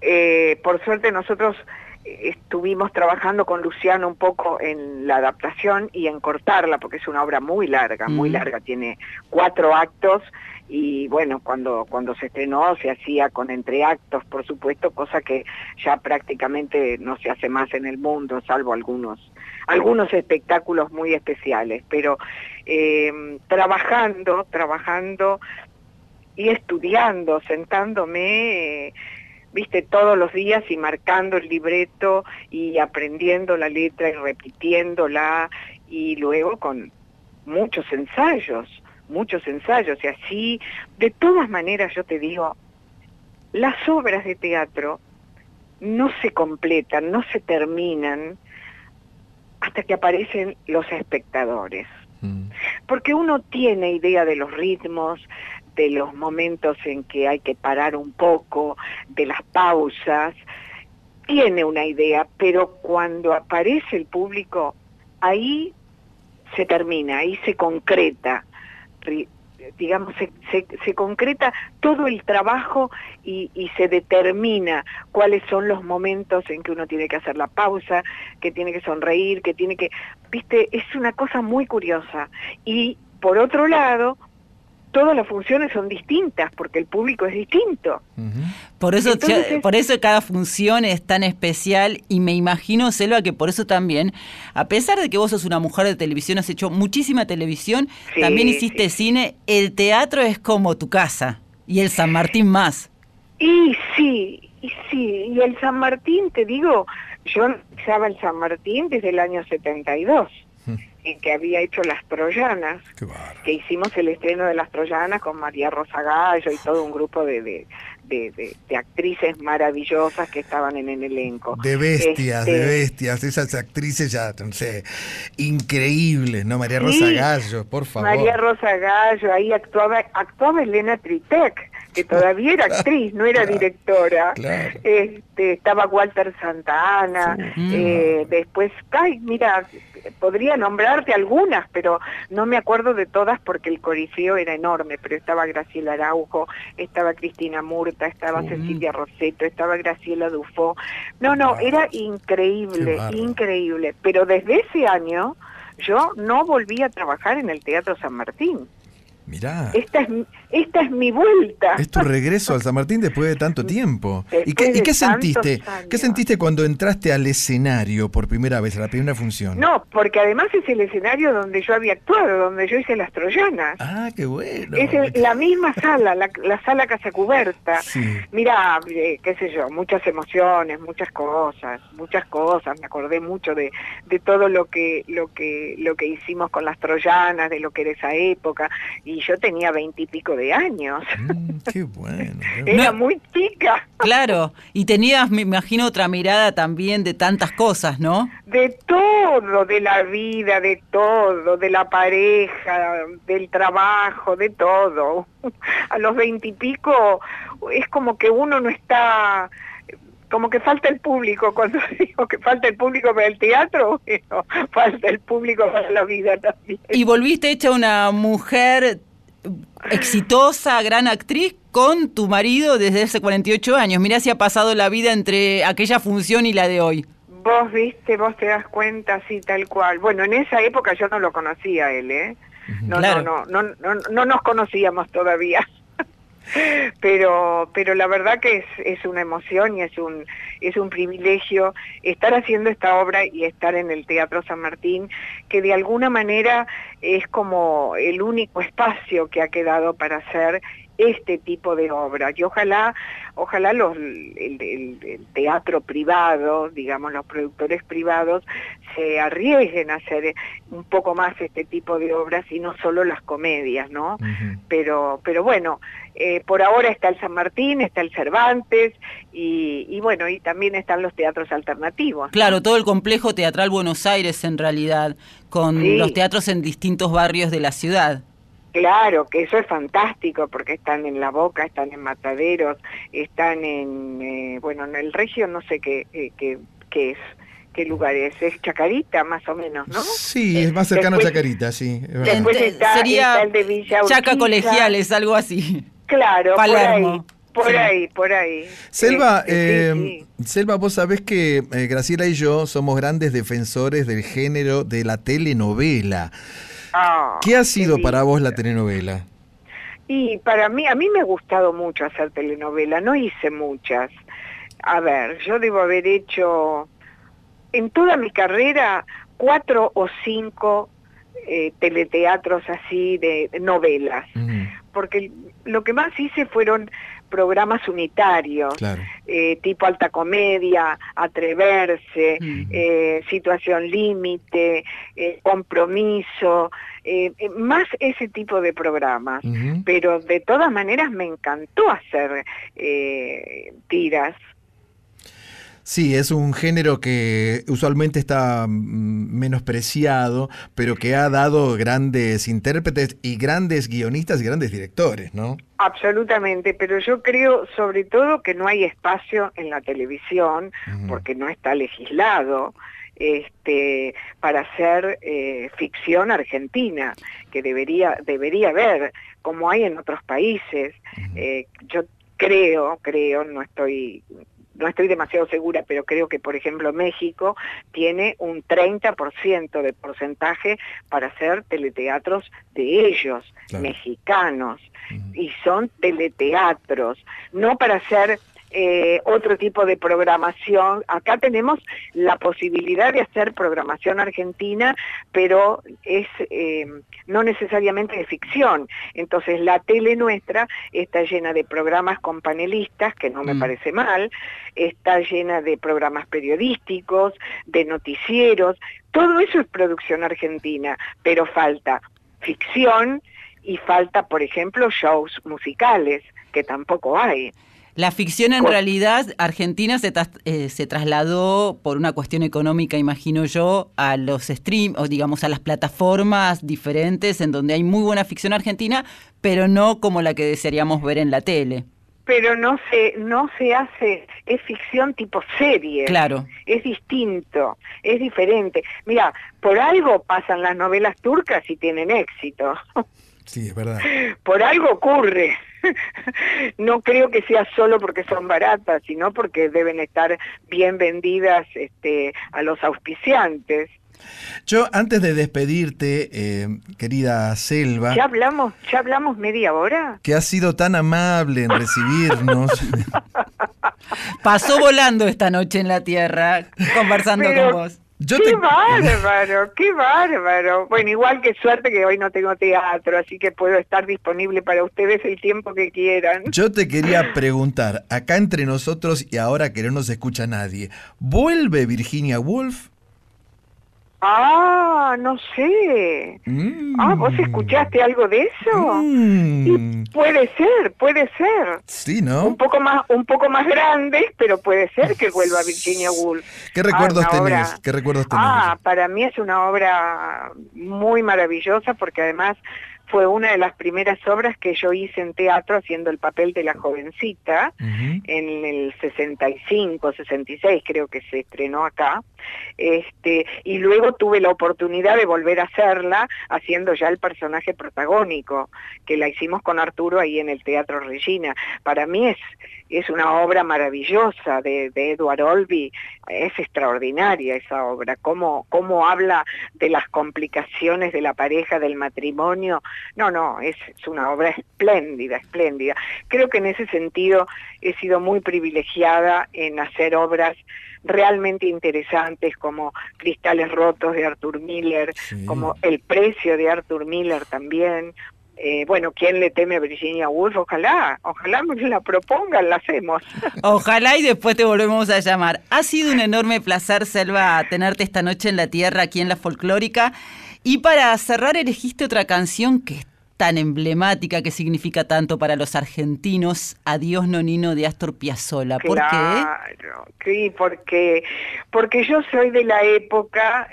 eh, por suerte nosotros eh, estuvimos trabajando con Luciano un poco en la adaptación y en cortarla, porque es una obra muy larga, muy Mm. larga, tiene cuatro actos y bueno, cuando, cuando se estrenó se hacía con entreactos, por supuesto, cosa que ya prácticamente no se hace más en el mundo, salvo algunos algunos espectáculos muy especiales, pero eh, trabajando, trabajando y estudiando, sentándome, viste, todos los días y marcando el libreto y aprendiendo la letra y repitiéndola y luego con muchos ensayos, muchos ensayos y así, de todas maneras yo te digo, las obras de teatro no se completan, no se terminan hasta que aparecen los espectadores. Porque uno tiene idea de los ritmos, de los momentos en que hay que parar un poco, de las pausas, tiene una idea, pero cuando aparece el público, ahí se termina, ahí se concreta, digamos, se, concreta todo el trabajo y, y se determina cuáles son los momentos en que uno tiene que hacer la pausa, que tiene que sonreír, que tiene que... Viste, es una cosa muy curiosa. Y por otro lado, todas las funciones son distintas porque el público es distinto. Por eso, Entonces- por eso cada función es tan especial y me imagino, Selva, que por eso también, a pesar de que vos sos una mujer de televisión, has hecho muchísima televisión, Sí, también hiciste cine, el teatro es como tu casa y el San Martín más. Y sí, y sí, y el San Martín, te digo, yo empezaba el San Martín desde el año 72, en que había hecho Las Troyanas, que hicimos el estreno de Las Troyanas con María Rosa Gallo y todo un grupo de, de, de- actrices maravillosas que estaban en el elenco. De bestias, de Este, bestias, esas actrices ya, no sé, increíbles, ¿no? María Sí, Rosa Gallo, por favor. María Rosa Gallo, ahí actuaba, actuaba Elena Tritec, que todavía era actriz, no era directora. claro. Este, estaba Walter Santana, eh, después, ay, mira, podría nombrarte algunas, pero no me acuerdo de todas porque el corifeo era enorme, pero estaba Graciela Araujo, estaba Cristina Murta, estaba Cecilia Roseto, estaba Graciela Dufo. No, no, era increíble, increíble. Pero desde ese año yo no volví a trabajar en el Teatro San Martín. Mirá, Esta es, mi- esta es mi vuelta. es tu regreso al San Martín después de tanto tiempo. ¿Y qué, y sentiste? años. ¿Qué sentiste cuando entraste al escenario por primera vez, a la primera función? No, porque además es el escenario donde yo había actuado, donde yo hice las Troyanas. Ah, qué bueno. Es el- la misma sala, la, la sala Casa Cubierta. Sí. Mira, eh, qué sé yo, muchas emociones, muchas cosas, muchas cosas. Me acordé mucho de, de todo lo que, lo que, lo que hicimos con las troyanas, de lo que era esa época. Y yo tenía veintipico de años. Mm, qué bueno. Era muy chica. Claro, y tenías, me imagino, otra mirada también de tantas cosas, ¿no? De todo, de la vida, de todo, de la pareja, del trabajo, de todo. A los veintipico es como que uno no está, como que falta el público, cuando digo que falta el público para el teatro, bueno, falta el público para la vida también. Y volviste hecha una mujer exitosa, gran actriz, con tu marido desde hace 48 años. Mirá si ha pasado la vida entre aquella función y la de hoy. Vos viste, vos te das cuenta así tal cual. Bueno, en esa época yo no lo conocía él, ¿eh? No, Claro. no, no, no, no, no nos conocíamos todavía. pero, pero la verdad que es, es una emoción y es un, es un privilegio estar haciendo esta obra y estar en el Teatro San Martín, que de alguna manera es como el único espacio que ha quedado para hacer este tipo de obra. Y ojalá, ojalá los, el, el- el teatro privado, digamos, los productores privados, se arriesguen a hacer un poco más este tipo de obras y no solo las comedias, ¿no? Pero, pero bueno, eh, por ahora está el San Martín, está el Cervantes y, y bueno, y también están los teatros alternativos. Claro, todo el complejo teatral Buenos Aires en realidad, con Sí. los teatros en distintos barrios de la ciudad. Claro, que eso es fantástico porque están en La Boca, están en Mataderos, están en, eh, bueno, en el Regio no sé qué, eh, qué, qué es, qué lugar es, es Chacarita más o menos, ¿no? Sí, es más cercano Después- a Chacarita, sí. Después está, Sería está el de Villa Chaca Urquiza. Colegiales, algo así. Claro, Palermo. por ahí, por Sí. ahí, por ahí. Selva, eh, sí, sí. Selva, vos sabés que eh, Graciela y yo somos grandes defensores del género de la telenovela. Ah, ¿Qué ha sido qué para vos la telenovela? Y para mí, a mí me ha gustado mucho hacer telenovela, no hice muchas. A ver, yo debo haber hecho en toda mi carrera cuatro o cinco eh, teleteatros así de, de novelas, porque lo que más hice fueron programas unitarios, Claro. eh, tipo alta comedia, atreverse, eh, situación límite, compromiso, más ese tipo de programas. Pero de todas maneras me encantó hacer tiras. Sí, es un género que usualmente está mm, menospreciado, pero que ha dado grandes intérpretes y grandes guionistas y grandes directores, ¿no? Absolutamente, pero yo creo sobre todo que no hay espacio en la televisión, porque no está legislado, este, para hacer eh, ficción argentina, que debería, debería haber, como hay en otros países. Eh, yo creo, creo, no estoy no estoy demasiado segura, pero creo que, por ejemplo, México tiene un 30% de porcentaje para hacer teleteatros de ellos, mexicanos, y son teleteatros, no para hacer eh, otro tipo de programación. Acá tenemos la posibilidad de hacer programación argentina, pero es eh, no necesariamente de ficción. Entonces la tele nuestra está llena de programas con panelistas, que no me mm. parece mal, está llena de programas periodísticos, de noticieros, todo eso es producción argentina, pero falta ficción y falta, por ejemplo, shows musicales, que tampoco hay. La ficción en realidad argentina se, eh, se, trasladó por una cuestión económica, imagino yo, a los stream, o digamos a las plataformas diferentes en donde hay muy buena ficción argentina, pero no como la que desearíamos ver en la tele. Pero no se, no se hace, es ficción tipo serie. Claro. Es distinto, es diferente. Mira, por algo pasan las novelas turcas y tienen éxito. Sí, es verdad. Por algo ocurre. no creo que sea solo porque son baratas, sino porque deben estar bien vendidas este, a los auspiciantes. Yo antes de despedirte, eh, querida Selva. ¿Ya hablamos, ¿Ya hablamos media hora? Que has sido tan amable en recibirnos. Pasó volando esta noche en la Tierra, conversando con vos qué bárbaro, qué bárbaro. Bueno, igual que suerte que hoy no tengo teatro, así que puedo estar disponible para ustedes el tiempo que quieran. Yo te quería preguntar, acá entre nosotros y ahora que no nos escucha nadie, ¿vuelve Virginia Woolf? Ah, no sé. Ah, ¿vos mm. escuchaste algo de eso? Mm. puede ser, puede ser. Sí, ¿no? Un poco más, un poco más grande, pero puede ser que vuelva Virginia Woolf. ¿Qué recuerdos ah, tenés? ¿Qué recuerdos tenés? Ah, para mí es una obra muy maravillosa porque además fue una de las primeras obras que yo hice en teatro haciendo el papel de la jovencita en el 65, 66 creo que se estrenó acá. Este, y luego tuve la oportunidad de volver a hacerla haciendo ya el personaje protagónico, que la hicimos con Arturo ahí en el Teatro Regina. Para mí es, es una obra maravillosa de, Edward Olby, es extraordinaria esa obra, cómo habla de las complicaciones de la pareja, del matrimonio, no, no, es, una obra espléndida, espléndida. Creo que en ese sentido he sido muy privilegiada en hacer obras realmente interesantes como Cristales Rotos de Arthur Miller, como El Precio de Arthur Miller también. Eh, bueno, ¿quién le teme a Virginia Woolf? Ojalá, ojalá me la propongan, la hacemos. Ojalá y después te volvemos a llamar. Ha sido un enorme placer, Selva, tenerte esta noche en la Tierra, aquí en la Folclórica. Y para cerrar elegiste otra canción que tan emblemática, que significa tanto para los argentinos, Adiós Nonino de Astor Piazzolla. ¿Por qué? Sí, porque, porque yo soy de la época,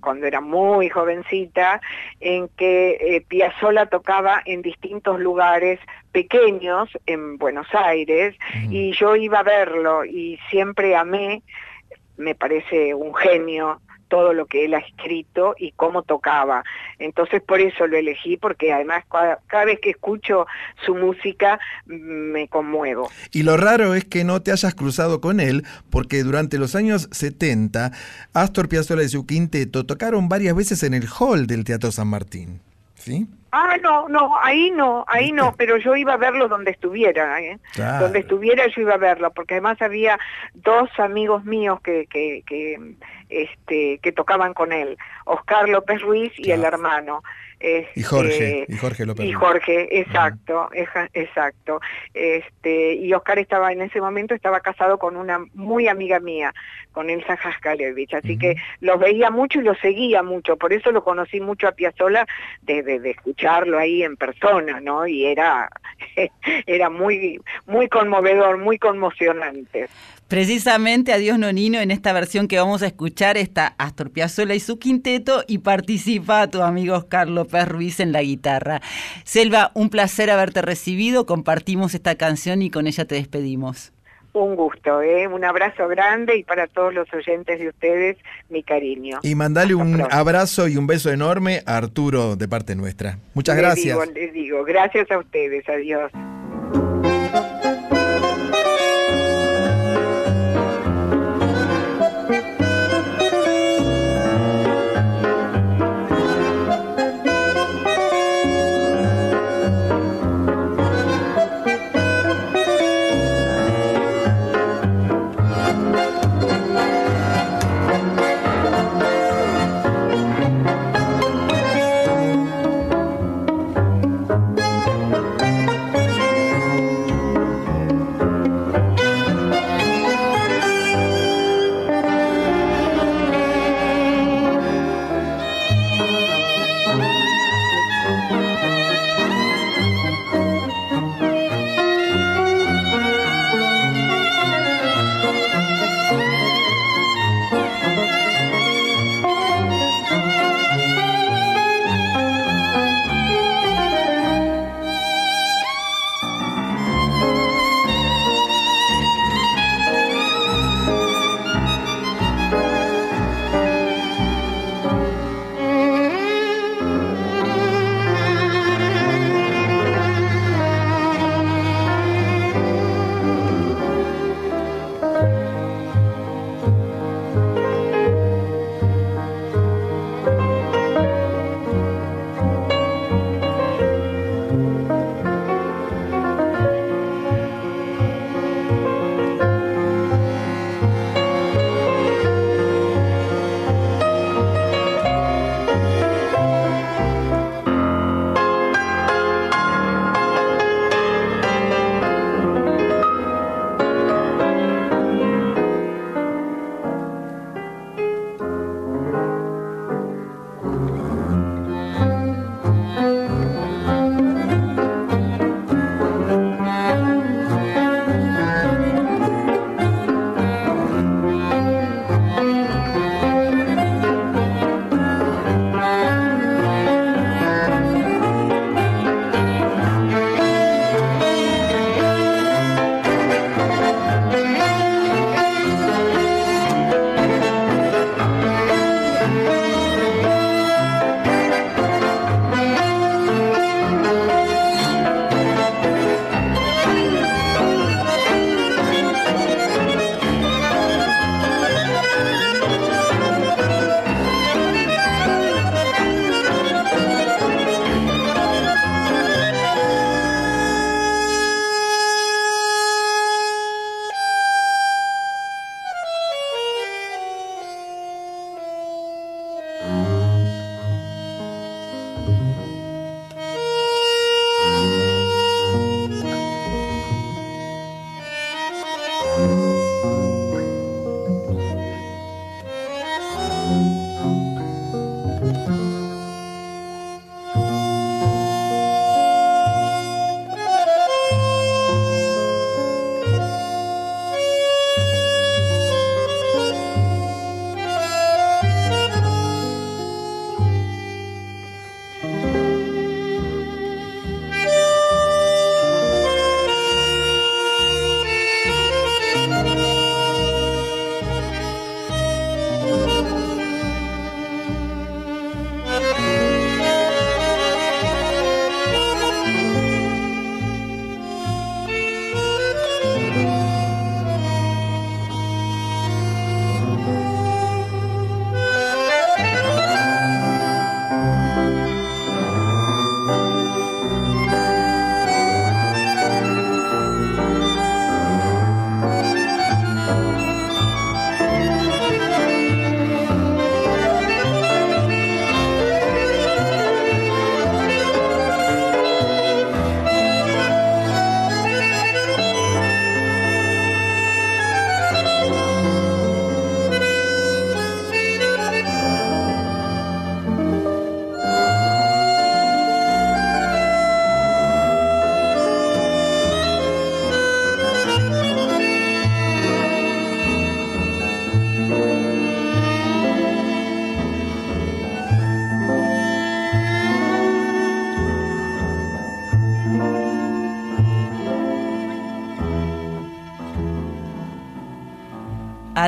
cuando era muy jovencita, en que eh, Piazzolla tocaba en distintos lugares pequeños en Buenos Aires y yo iba a verlo y siempre amé, me parece un genio todo lo que él ha escrito y cómo tocaba. Entonces por eso lo elegí, porque además cada, vez que escucho su música mm, me conmuevo. Y lo raro es que no te hayas cruzado con él, porque durante los años 70, Astor Piazzolla y su quinteto tocaron varias veces en el hall del Teatro San Martín. ¿Sí? Ah, no, no, ahí no, ahí no, pero yo iba a verlo donde estuviera, ¿eh? Donde estuviera yo iba a verlo, porque además había dos amigos míos que, que, que, este, que tocaban con él, Oscar López Ruiz y el hermano y Jorge, este, y Jorge López. Y Jorge, exacto, exacto. Este, y Oscar estaba en ese momento estaba casado con una muy amiga mía, con Elsa Jaskalevich, así que lo veía mucho y lo seguía mucho, por eso lo conocí mucho a Piazzolla desde de, escucharlo ahí en persona, ¿no? Y era era muy muy conmovedor, muy conmocionante. Precisamente Adiós Nonino en esta versión que vamos a escuchar está Astor Piazzolla y su quinteto y participa tu amigo Carlos Pérez Ruiz en la guitarra. Selva, un placer haberte recibido, compartimos esta canción y con ella te despedimos. Un gusto, ¿eh? un abrazo grande y para todos los oyentes de ustedes, mi cariño. Y mandale un abrazo y un beso enorme a Arturo de parte nuestra. Muchas Les gracias. digo, les digo, gracias a ustedes, adiós.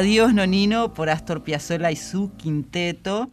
Adiós Nonino por Astor Piazzolla y su quinteto,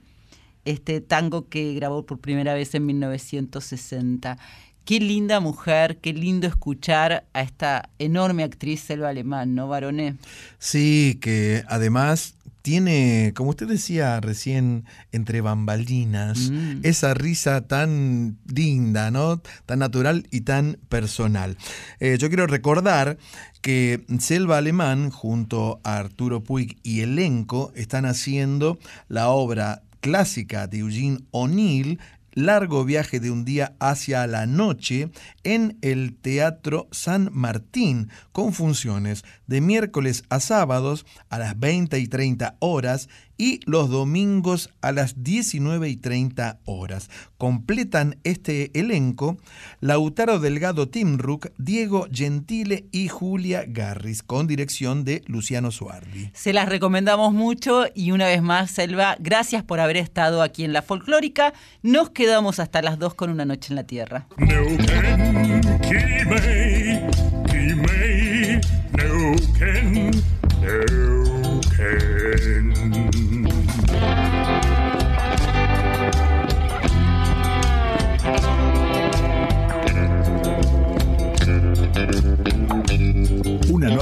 este tango que grabó por primera vez en 1960. Qué linda mujer, qué lindo escuchar a esta enorme actriz Selva Alemán, ¿no, varones? Sí, que además tiene, como usted decía recién, entre bambalinas, Mm. esa risa tan linda, ¿no? Tan natural y tan personal. Eh, yo quiero recordar que Selva Alemán, junto a Arturo Puig y elenco, están haciendo la obra clásica de Eugene O'Neill, Largo viaje de un día hacia la noche en el Teatro San Martín, con funciones de miércoles a sábados a las 20 y 30 horas y los domingos a las 19 y 30 horas. Completan este elenco Lautaro Delgado Timruk, Diego Gentile y Julia Garris, con dirección de Luciano Suardi. Se las recomendamos mucho y una vez más, Selva, gracias por haber estado aquí en La Folclórica. Nos quedamos hasta las 2 con Una Noche en la Tierra. No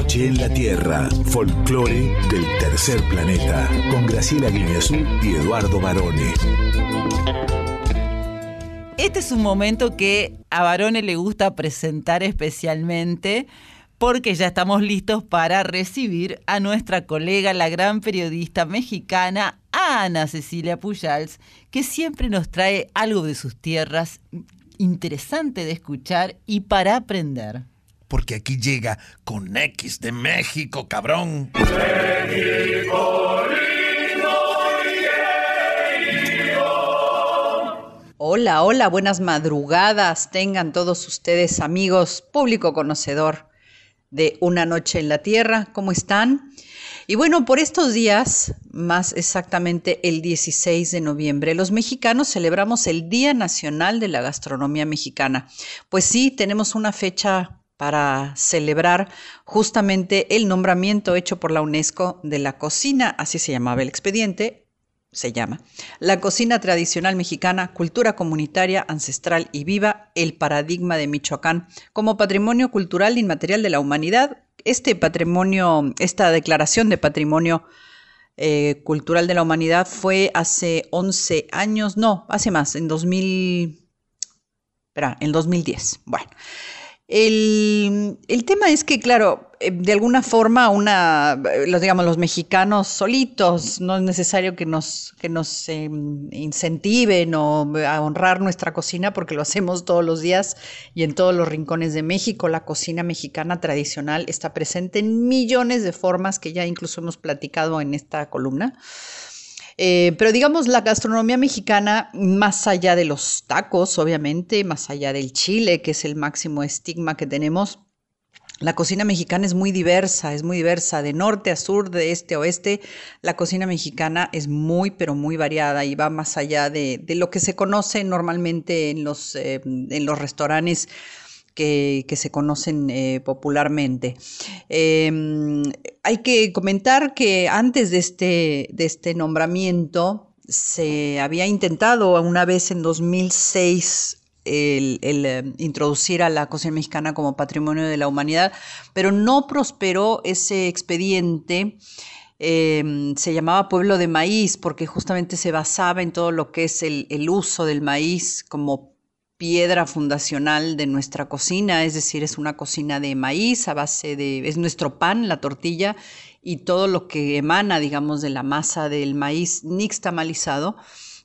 noche en la Tierra, folclore del tercer planeta, con Graciela Guineazú y Eduardo Barone. Este es un momento que a Barone le gusta presentar especialmente porque ya estamos listos para recibir a nuestra colega, la gran periodista mexicana Ana Cecilia Pujals, que siempre nos trae algo de sus tierras interesante de escuchar y para aprender. Porque aquí llega con X de México, cabrón. Hola, hola, buenas madrugadas. Tengan todos ustedes amigos, público conocedor de Una Noche en la Tierra. ¿Cómo están? Y bueno, por estos días, más exactamente el 16 de noviembre, los mexicanos celebramos el Día Nacional de la Gastronomía Mexicana. Pues sí, tenemos una fecha para celebrar justamente el nombramiento hecho por la UNESCO de la cocina, así se llamaba el expediente, se llama. La cocina tradicional mexicana, cultura comunitaria, ancestral y viva, el paradigma de Michoacán como patrimonio cultural inmaterial de la humanidad. Este patrimonio, esta declaración de patrimonio eh, cultural de la humanidad fue hace 11 años, no, hace más, en 2000, espera, en 2010. Bueno. El, el, tema es que, claro, de alguna forma, una, los, digamos, los mexicanos solitos, no es necesario que nos, que nos eh, incentiven o a honrar nuestra cocina porque lo hacemos todos los días y en todos los rincones de México. La cocina mexicana tradicional está presente en millones de formas que ya incluso hemos platicado en esta columna. Eh, pero digamos, la gastronomía mexicana, más allá de los tacos, obviamente, más allá del chile, que es el máximo estigma que tenemos, la cocina mexicana es muy diversa, es muy diversa, de norte a sur, de este a oeste. La cocina mexicana es muy, pero muy variada y va más allá de, lo que se conoce normalmente en los, eh, en los restaurantes que, se conocen eh, popularmente. Eh, hay que comentar que antes de este, de este nombramiento se había intentado una vez en 2006 el, el eh, introducir a la cocina mexicana como patrimonio de la humanidad, pero no prosperó ese expediente. Eh, se llamaba pueblo de maíz porque justamente se basaba en todo lo que es el, el uso del maíz como piedra fundacional de nuestra cocina, es decir, es una cocina de maíz a base de, es nuestro pan, la tortilla y todo lo que emana, digamos, de la masa del maíz nixtamalizado,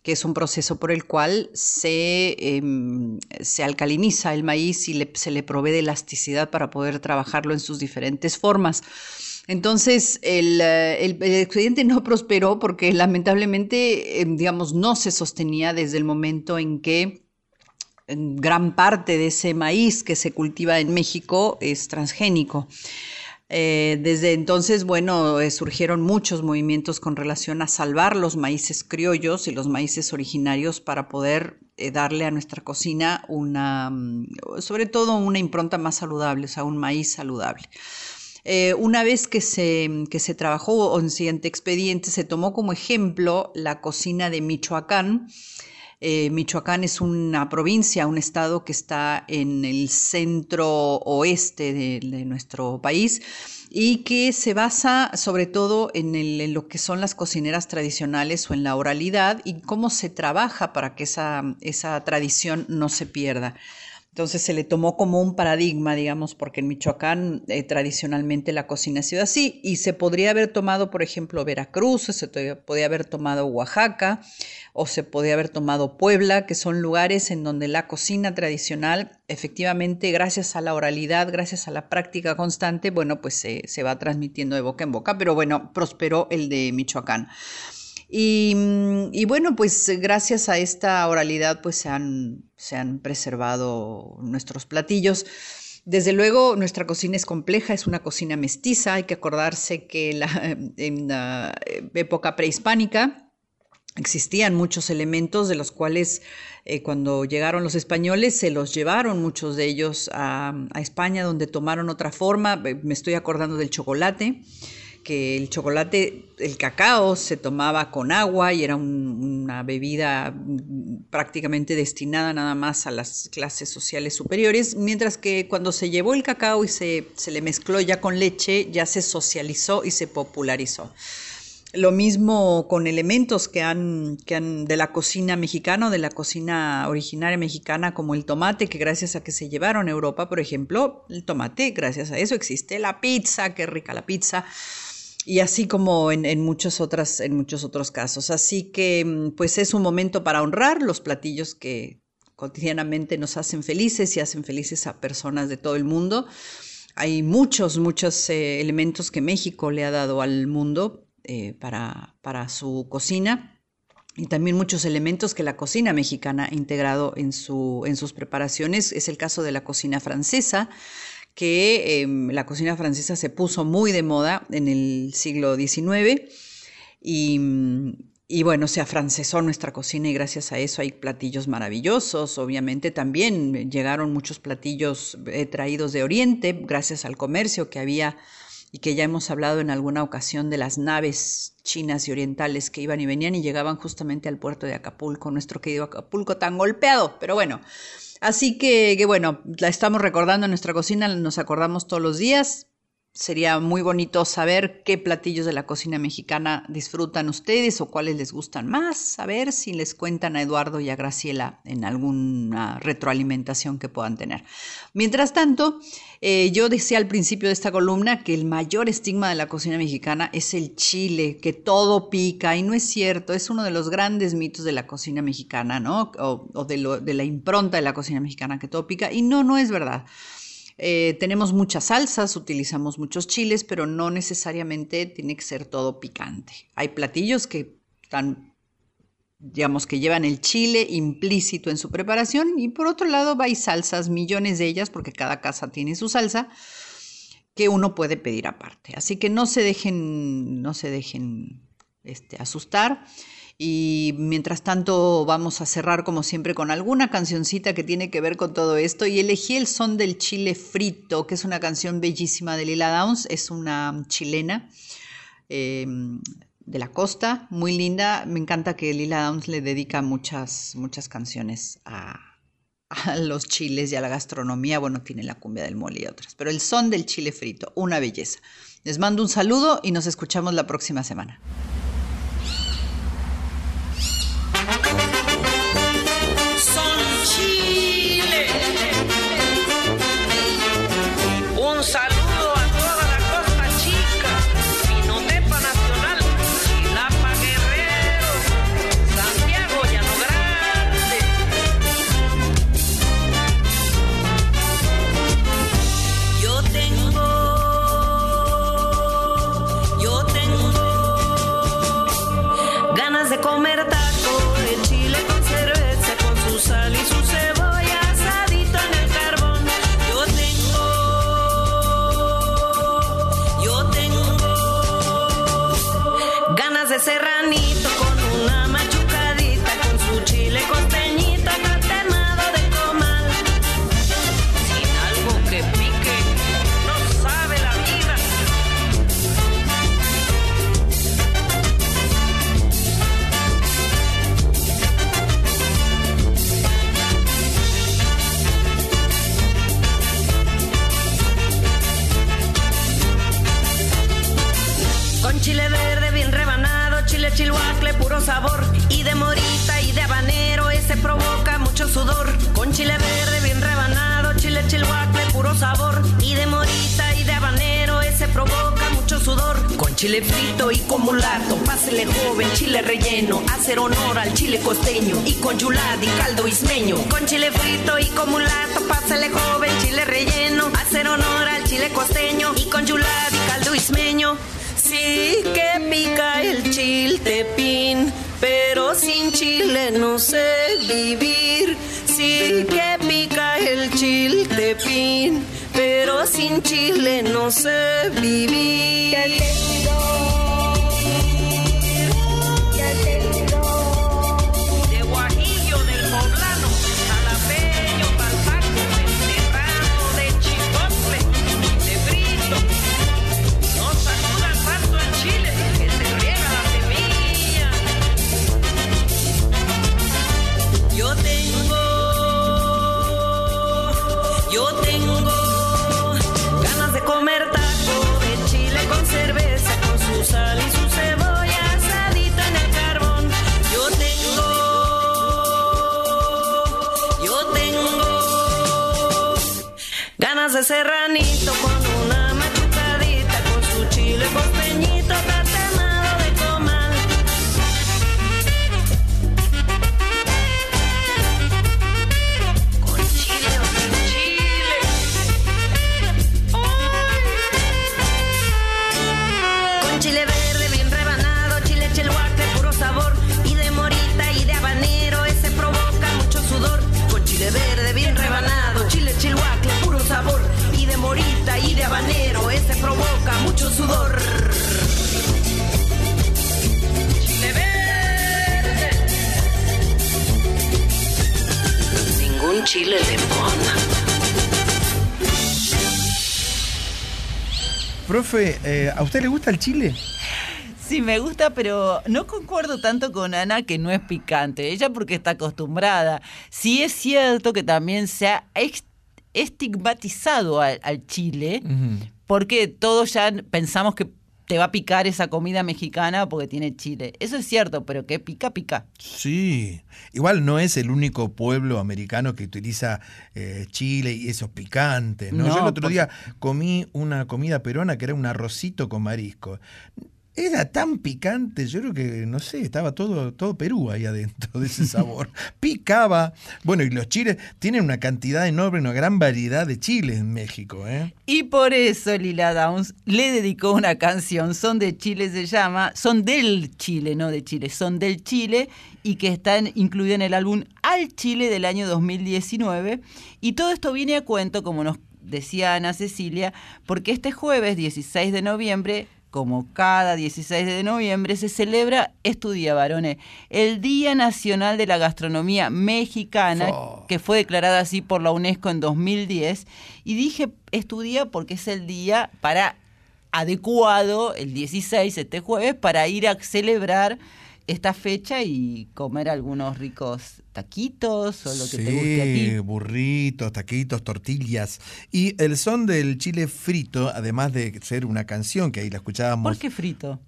que es un proceso por el cual se, eh, se alcaliniza el maíz y se le provee de elasticidad para poder trabajarlo en sus diferentes formas. Entonces, el, el, expediente no prosperó porque lamentablemente, eh, digamos, no se sostenía desde el momento en que gran parte de ese maíz que se cultiva en México es transgénico. Eh, desde entonces, bueno, eh, surgieron muchos movimientos con relación a salvar los maíces criollos y los maíces originarios para poder eh, darle a nuestra cocina una, sobre todo una impronta más saludable, o sea, un maíz saludable. una vez que se, que se trabajó en siguiente expediente, se tomó como ejemplo la cocina de Michoacán. Eh, Michoacán es una provincia, un estado que está en el centro oeste de, nuestro país y que se basa sobre todo en, en lo que son las cocineras tradicionales o en la oralidad y cómo se trabaja para que esa, esa tradición no se pierda. Entonces se le tomó como un paradigma, digamos, porque en Michoacán eh, tradicionalmente la cocina ha sido así y se podría haber tomado, por ejemplo, Veracruz, se podría haber tomado Oaxaca o se podría haber tomado Puebla, que son lugares en donde la cocina tradicional, efectivamente, gracias a la oralidad, gracias a la práctica constante, bueno, pues se va transmitiendo de boca en boca, pero bueno, prosperó el de Michoacán. Y, mm, y bueno, pues eh, gracias a esta oralidad pues se han, se han preservado nuestros platillos. Desde luego, nuestra cocina es compleja, es una cocina mestiza. Hay que acordarse que la- en la época prehispánica existían muchos elementos de los cuales eh, cuando llegaron los españoles se los llevaron muchos de ellos a, España donde tomaron otra forma. Eh, Me estoy acordando del chocolate que el chocolate, el cacao se tomaba con agua y era un- una bebida prácticamente destinada nada más a las clases sociales superiores, mientras que cuando se llevó el cacao y se, se le mezcló ya con leche, ya se socializó y se popularizó. Lo mismo con elementos que han, que han de la cocina mexicana de la cocina originaria mexicana, como el tomate, que gracias a que se llevaron a Europa, por ejemplo, el tomate, gracias a eso existe la pizza, qué rica la pizza, y así como en, en otras, en muchos otros casos. Así que, mm, pues es un momento para honrar los platillos que cotidianamente nos hacen felices y hacen felices a personas de todo el mundo. Hay muchos, muchos eh, elementos que México le ha dado al mundo eh, para, para su cocina y también muchos elementos que la cocina mexicana ha integrado en, su, en sus preparaciones. Es el caso de la cocina francesa, que eh, la cocina francesa se puso muy de moda en el siglo XIX y, mm, y bueno, se afrancesó nuestra cocina y gracias a eso hay platillos maravillosos. Obviamente también llegaron muchos platillos eh, traídos de Oriente gracias al comercio que había y que ya hemos hablado en alguna ocasión de las naves chinas y orientales que iban y venían y llegaban justamente al puerto de Acapulco, nuestro querido Acapulco tan golpeado, pero bueno. Así que, bueno, la estamos recordando en nuestra cocina, nos acordamos todos los días. Sería muy bonito saber qué platillos de la cocina mexicana disfrutan ustedes o cuáles les gustan más, a ver si les cuentan a Eduardo y a Graciela en alguna retroalimentación que puedan tener. Mientras tanto, eh, yo decía al principio de esta columna que el mayor estigma de la cocina mexicana es el chile, que todo pica, y no es cierto, es uno de los grandes mitos de la cocina mexicana, ¿no? O, de la impronta de la cocina mexicana, que todo pica, y no, no es verdad. Eh, tenemos muchas salsas, utilizamos muchos chiles, pero no necesariamente tiene que ser todo picante. Hay platillos que están, digamos, que llevan el chile implícito en su preparación y por otro lado hay salsas, millones de ellas, porque cada casa tiene su salsa, que uno puede pedir aparte. Así que no se dejen, no se dejen este, asustar. Y mientras tanto vamos a cerrar como siempre con alguna cancioncita que tiene que ver con todo esto y elegí el son del chile frito, que es una canción bellísima de Lila Downs, es una chilena eh, de la costa, muy linda, me encanta que Lila Downs le dedica muchas, muchas canciones a, a los chiles y a la gastronomía, bueno, tiene la cumbia del mole y otras, pero el son del chile frito, una belleza. Les mando un saludo y nos escuchamos la próxima semana. Gusta el chile? Sí, me gusta, pero no concuerdo tanto con Ana que no es picante. Ella porque está acostumbrada. Sí es cierto que también se ha estigmatizado al, al chile, porque todos ya pensamos que te va a picar esa comida mexicana porque tiene chile. Eso es cierto, pero que pica, pica. Sí, igual no es el único pueblo americano que utiliza eh, chile y esos picantes. ¿no? No, Yo el otro día comí una comida peruana que era un arrocito con marisco. Era tan picante, yo creo que, no sé, estaba todo, todo Perú ahí adentro de ese sabor. Picaba. Bueno, y los chiles tienen una cantidad enorme, una gran variedad de chiles en México. ¿eh? Y por eso Lila Downs le dedicó una canción, Son de Chile se llama, son del Chile, no de Chile, son del Chile y que está incluida en el álbum Al Chile del año 2019. Y todo esto viene a cuento, como nos decía Ana Cecilia, porque este jueves 16 de noviembre como cada 16 de noviembre, se celebra, estudia varones, el Día Nacional de la Gastronomía Mexicana, que fue declarada así por la UNESCO en 2010. Y dije estudia porque es el día para adecuado, el 16, este jueves, para ir a celebrar esta fecha y comer algunos ricos taquitos o lo que te guste a ti. Burritos, taquitos, tortillas. Y el son del chile frito, además de ser una canción que ahí la escuchábamos. ¿Por qué frito?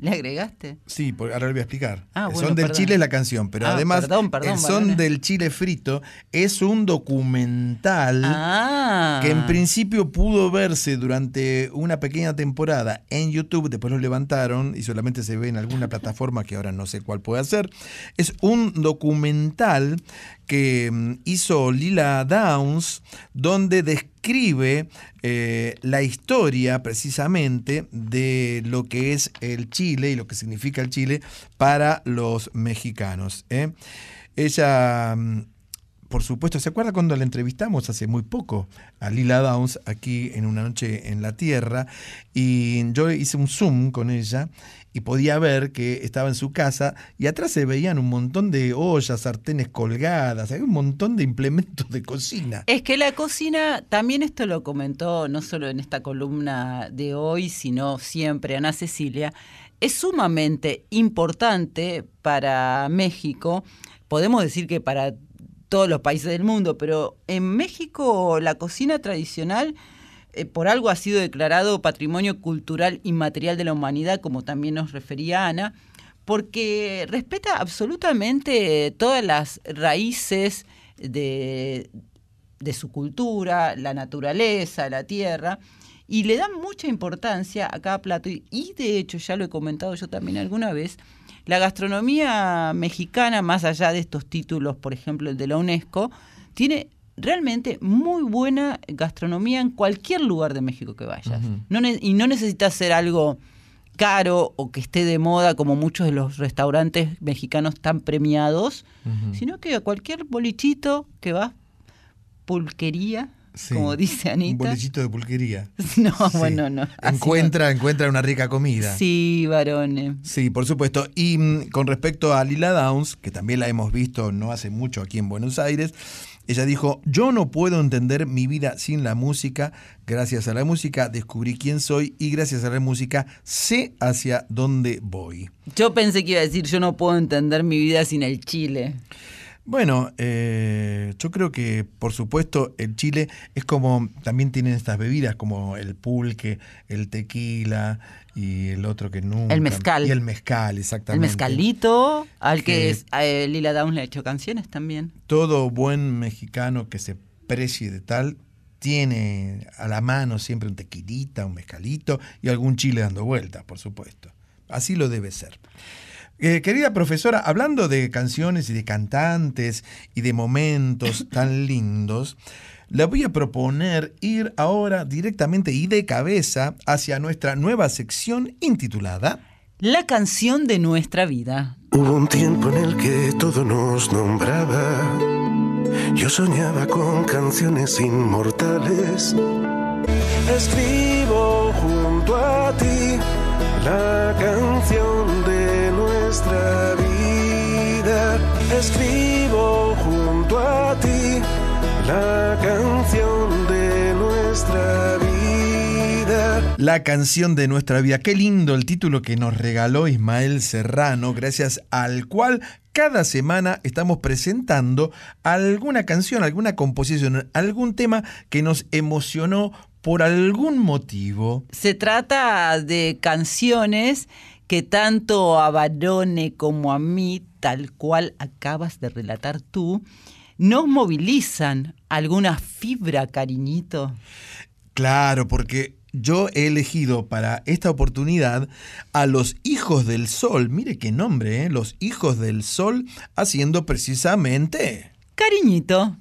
¿Le agregaste? Sí, por- ahora lo voy a explicar. Ah, el bueno, son del perdón. chile es la canción, pero Ah, además perdón, perdón, el son del chile frito es un documental Ah. que en principio pudo verse durante una pequeña temporada en YouTube, después lo levantaron y solamente se ve en alguna plataforma que ahora no sé cuál puede ser. Es un documental que mm, hizo Lila Downs, donde describe eh, la historia precisamente de lo que es el Chile y lo que significa el Chile para los mexicanos. ¿eh? Ella... mm, por supuesto, ¿se acuerda cuando la entrevistamos hace muy poco a Lila Downs aquí en Una Noche en la Tierra? Y yo hice un zoom con ella y podía ver que estaba en su casa y atrás se veían un montón de ollas, sartenes colgadas, hay un montón de implementos de cocina. Es que la cocina, también esto lo comentó no solo en esta columna de hoy, sino siempre Ana Cecilia, es sumamente importante para México, podemos decir que para todos los países del mundo, pero en México la cocina tradicional eh, por algo ha sido declarado Patrimonio Cultural Inmaterial de la Humanidad, como también nos refería Ana, porque respeta absolutamente todas las raíces de, de su cultura, la naturaleza, la tierra, y le da mucha importancia a cada plato. Y, y de hecho, ya lo he comentado yo también alguna vez, la gastronomía mexicana, más allá de estos títulos, por ejemplo, el de la UNESCO, tiene realmente muy buena gastronomía en cualquier lugar de México que vayas. No y no necesitas ser algo caro o que esté de moda como muchos de los restaurantes mexicanos tan premiados, sino que a cualquier bolichito que vas, pulquería, Sí. como dice Un Anita. bolillito de pulquería. No, bueno, no. Encuentra, encuentra una rica comida. no. Sí, varones. Sí, por supuesto. Y mm, con respecto a Lila Downs, que también la hemos visto no hace mucho aquí en Buenos Aires, ella dijo, yo no puedo entender mi vida sin la música. Gracias a la música descubrí quién soy y gracias a la música sé hacia dónde voy. Yo pensé que iba a decir, yo no puedo entender mi vida sin el chile. Bueno, eh, yo creo que por supuesto el Chile es como, también tienen estas bebidas como el pulque, el tequila y el otro que nunca. El mezcal. Y el mezcal, El exactamente. mezcalito, al que, Que- es- a eh, Lila Downs le ha hecho canciones también. todo buen mexicano que se precie de tal tiene a la mano siempre un tequilita, un mezcalito y algún chile dando vueltas, por supuesto. Así lo debe ser. Eh, querida profesora, hablando de canciones y de cantantes y de momentos tan lindos, le voy a proponer ir ahora directamente y de cabeza hacia nuestra nueva sección intitulada La canción de nuestra vida. Hubo un tiempo en el que todo nos nombraba. Yo soñaba con canciones inmortales. Escribo junto a ti la canción de nuestra vida. Escribo junto a ti la canción de nuestra vida. La canción de nuestra vida. Qué lindo el título que nos regaló Ismael Serrano, gracias al cual cada semana estamos presentando alguna canción, alguna composición, algún tema que nos emocionó por algún motivo. Se trata de canciones que tanto a Barone como a mí, tal cual acabas de relatar tú, nos movilizan alguna fibra, cariñito. Claro, porque yo he elegido para esta oportunidad a los Hijos del Sol. Mire qué nombre, ¿eh? Los Hijos del Sol haciendo precisamente... Cariñito.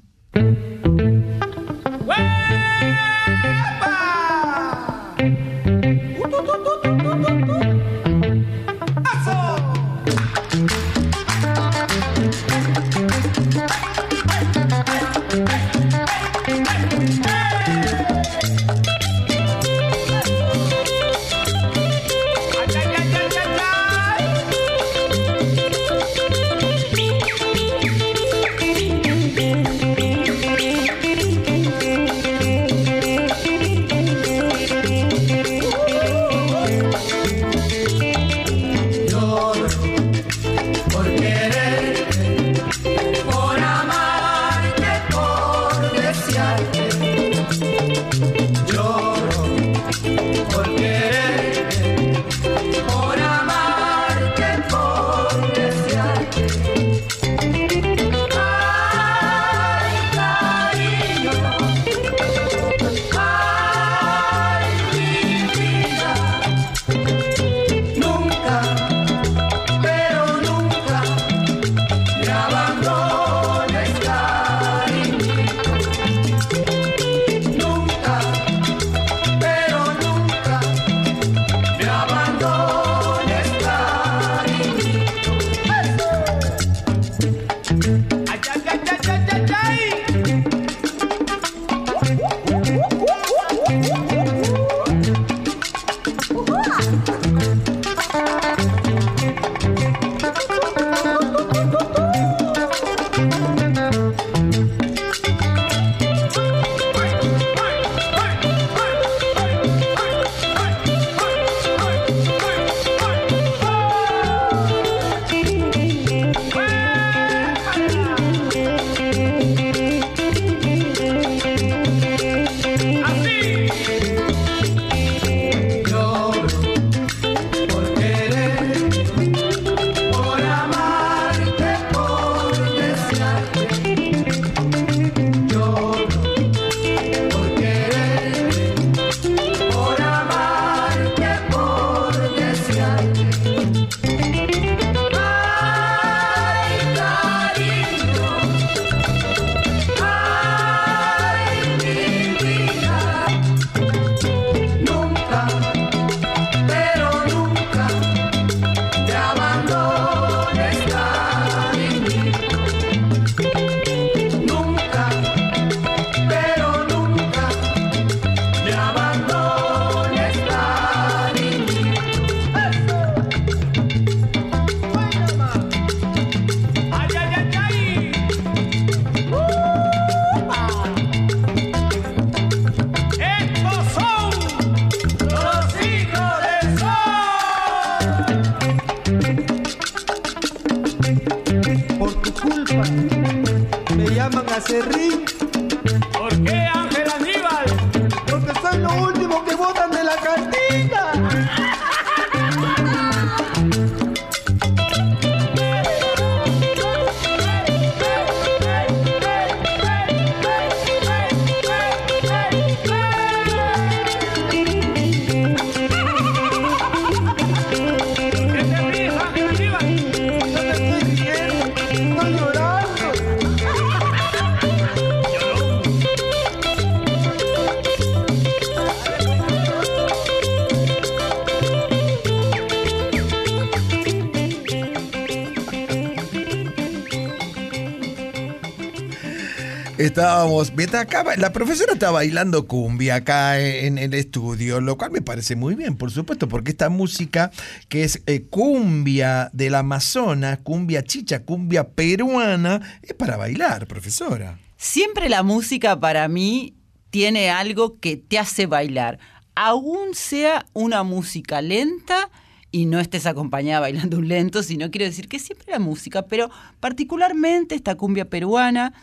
Estábamos, acá, la profesora está bailando cumbia acá en, el estudio, lo cual me parece muy bien, por supuesto, porque esta música que es eh, cumbia del Amazonas, cumbia chicha, cumbia peruana, es para bailar, profesora. Siempre la música para mí tiene algo que te hace bailar, aún sea una música lenta y no estés acompañada bailando un lento, sino quiero decir que siempre la música, pero particularmente esta cumbia peruana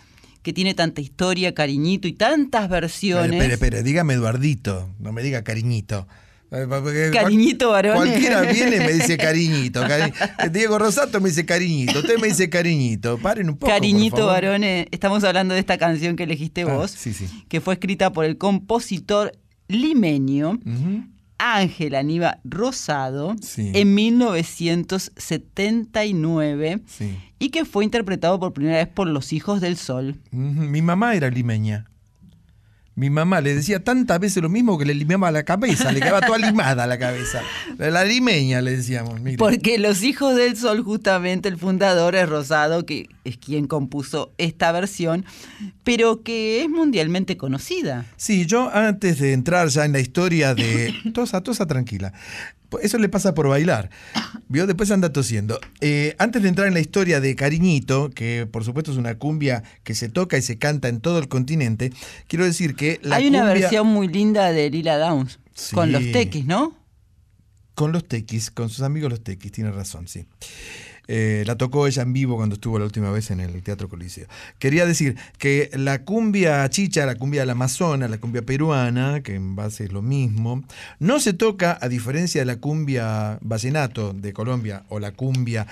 que tiene tanta historia, cariñito y tantas versiones. Espere, espere, dígame Eduardito, no me diga cariñito. Eh, porque Cariñito, varones. Cualquiera viene y me dice cariñito. cari- Diego Rosato me dice cariñito. Usted me dice cariñito. Paren un poco. Cariñito varones, estamos hablando de esta canción que elegiste Ah, vos, sí, sí. que fue escrita por el compositor limeño Ángel Aníbal Rosado Sí. en 1979 Sí. Y que fue interpretado por primera vez por Los Hijos del Sol. Mi mamá era limeña. Mi mamá le decía tantas veces lo mismo que le limaba la cabeza, le quedaba toda limada la cabeza. La, limeña le decíamos. Porque Los Hijos del Sol, justamente el fundador es Rosado, que es quien compuso esta versión, pero que es mundialmente conocida. Sí, yo antes de entrar ya en la historia de... Tosa, tosa tranquila. Eso le pasa por bailar. Vio, después anda tosiendo. Eh, antes de entrar en la historia de Cariñito, que por supuesto es una cumbia que se toca y se canta en todo el continente, quiero decir que la Hay una cumbia- versión muy linda de Lila Downs, con los tequis, ¿no? Con los tequis, con sus amigos los tequis, tiene razón, sí. Eh, la tocó ella en vivo cuando estuvo la última vez en el Teatro Coliseo. Quería decir que la cumbia chicha, la cumbia del Amazonas, la cumbia peruana, que en base es lo mismo, no se toca, a diferencia de la cumbia vallenato de Colombia o la cumbia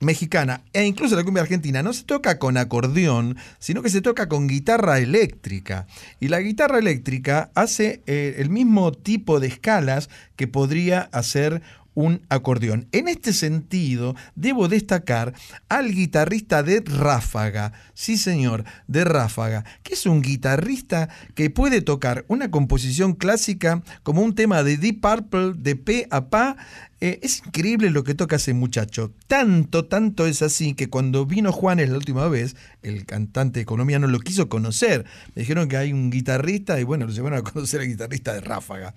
mexicana e incluso la cumbia argentina no se toca con acordeón, sino que se toca con guitarra eléctrica. Y la guitarra eléctrica hace eh, el mismo tipo de escalas que podría hacer un acordeón. En este sentido, debo destacar al guitarrista de Ráfaga, sí señor, de Ráfaga, que es un guitarrista que puede tocar una composición clásica como un tema de Deep Purple de pe a pa. Eh, es increíble lo que toca ese muchacho. Tanto, tanto es así que cuando vino Juanes la última vez, el cantante colombiano lo quiso conocer. Me dijeron que hay un guitarrista y bueno, lo llevaron a conocer al guitarrista de Ráfaga.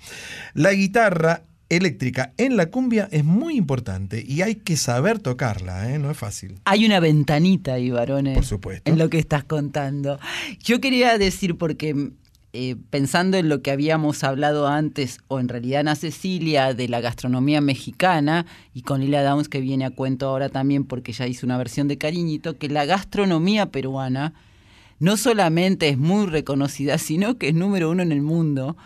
La guitarra eléctrica en la cumbia es muy importante y hay que saber tocarla, ¿eh? no es fácil. Hay una ventanita ahí, varones. Por supuesto. En lo que estás contando. Yo quería decir, porque eh, pensando en lo que habíamos hablado antes, o en realidad Ana Cecilia, de la gastronomía mexicana, y con Lila Downs, que viene a cuento ahora también, porque ya hizo una versión de Cariñito, que la gastronomía peruana no solamente es muy reconocida, sino que es número uno en el mundo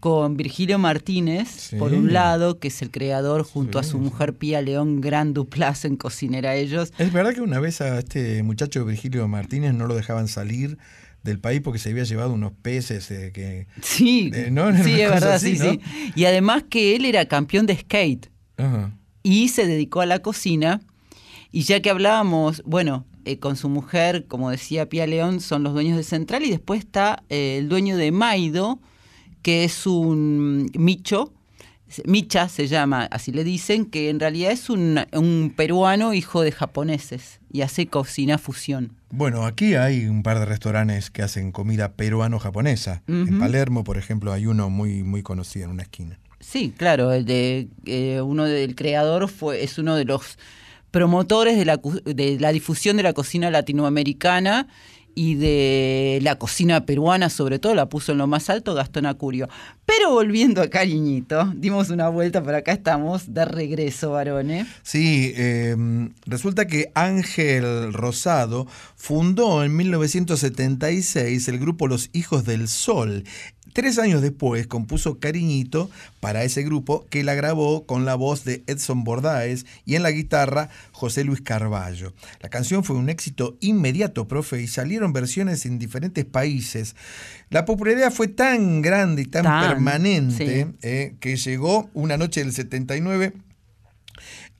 con Virgilio Martínez, Sí. por un lado, que es el creador, junto a su mujer Pía León, gran duplas en cocinera ellos. Es verdad que una vez a este muchacho Virgilio Martínez no lo dejaban salir del país porque se había llevado unos peces eh, que... Sí, Eh, ¿no? Sí, es verdad, así, sí, ¿no? sí. Y además que él era campeón de skate Ajá. y se dedicó a la cocina. Y ya que hablábamos, bueno, eh, con su mujer, como decía Pía León, son los dueños de Central y después está el dueño de Maido, que es un micho, Micha se llama, así le dicen, que en realidad es un, un peruano hijo de japoneses y hace cocina fusión. Bueno, aquí hay un par de restaurantes que hacen comida peruano-japonesa. En. Palermo, por ejemplo, hay uno muy, muy conocido en una esquina. Sí, claro, el de eh, uno del creador fue es uno de los promotores de la, de la difusión de la cocina latinoamericana y de la cocina peruana, sobre todo, la puso en lo más alto Gastón Acurio. Pero volviendo a Cariñito, dimos una vuelta, por acá estamos de regreso, varones. Sí, eh, resulta que Ángel Rosado fundó en 1976 el grupo Los Hijos del Sol. Tres años después compuso Cariñito para ese grupo que la grabó con la voz de Edson Bordáez y en la guitarra José Luis Carballo. La canción fue un éxito inmediato, profe, y salieron versiones en diferentes países. La popularidad fue tan grande y tan, Tan, permanente sí. eh, que llegó una noche del 79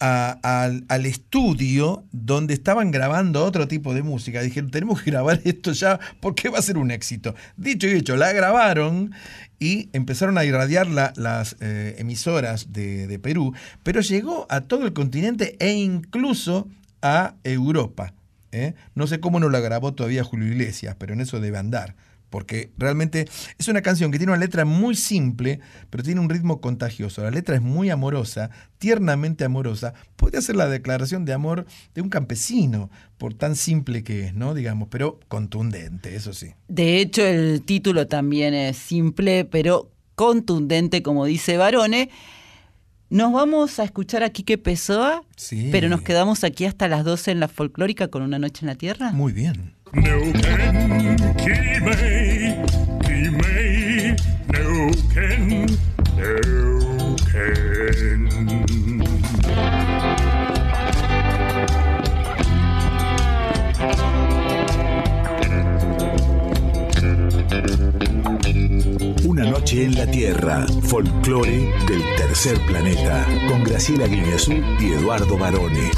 al, estudio donde estaban grabando otro tipo de música. Dijeron, tenemos que grabar esto ya porque va a ser un éxito. Dicho y hecho, la grabaron y empezaron a irradiar la- las eh, emisoras de, de Perú, pero llegó a todo el continente e incluso a Europa. ¿eh? No sé cómo no la grabó todavía Julio Iglesias, pero en eso debe andar. Porque realmente es una canción que tiene una letra muy simple, pero tiene un ritmo contagioso. La letra es muy amorosa, tiernamente amorosa. Podría ser la declaración de amor de un campesino, por tan simple que es, ¿no? Digamos, pero contundente, eso sí. De hecho, el título también es simple, pero contundente, como dice Barone. Nos vamos a escuchar a Quique Pessoa, Sí. pero nos quedamos aquí hasta las 12 en la folclórica con Una Noche en la Tierra. Muy bien. Una noche en la Tierra, folclore del tercer planeta, con Graciela Guineazú y Eduardo Barone.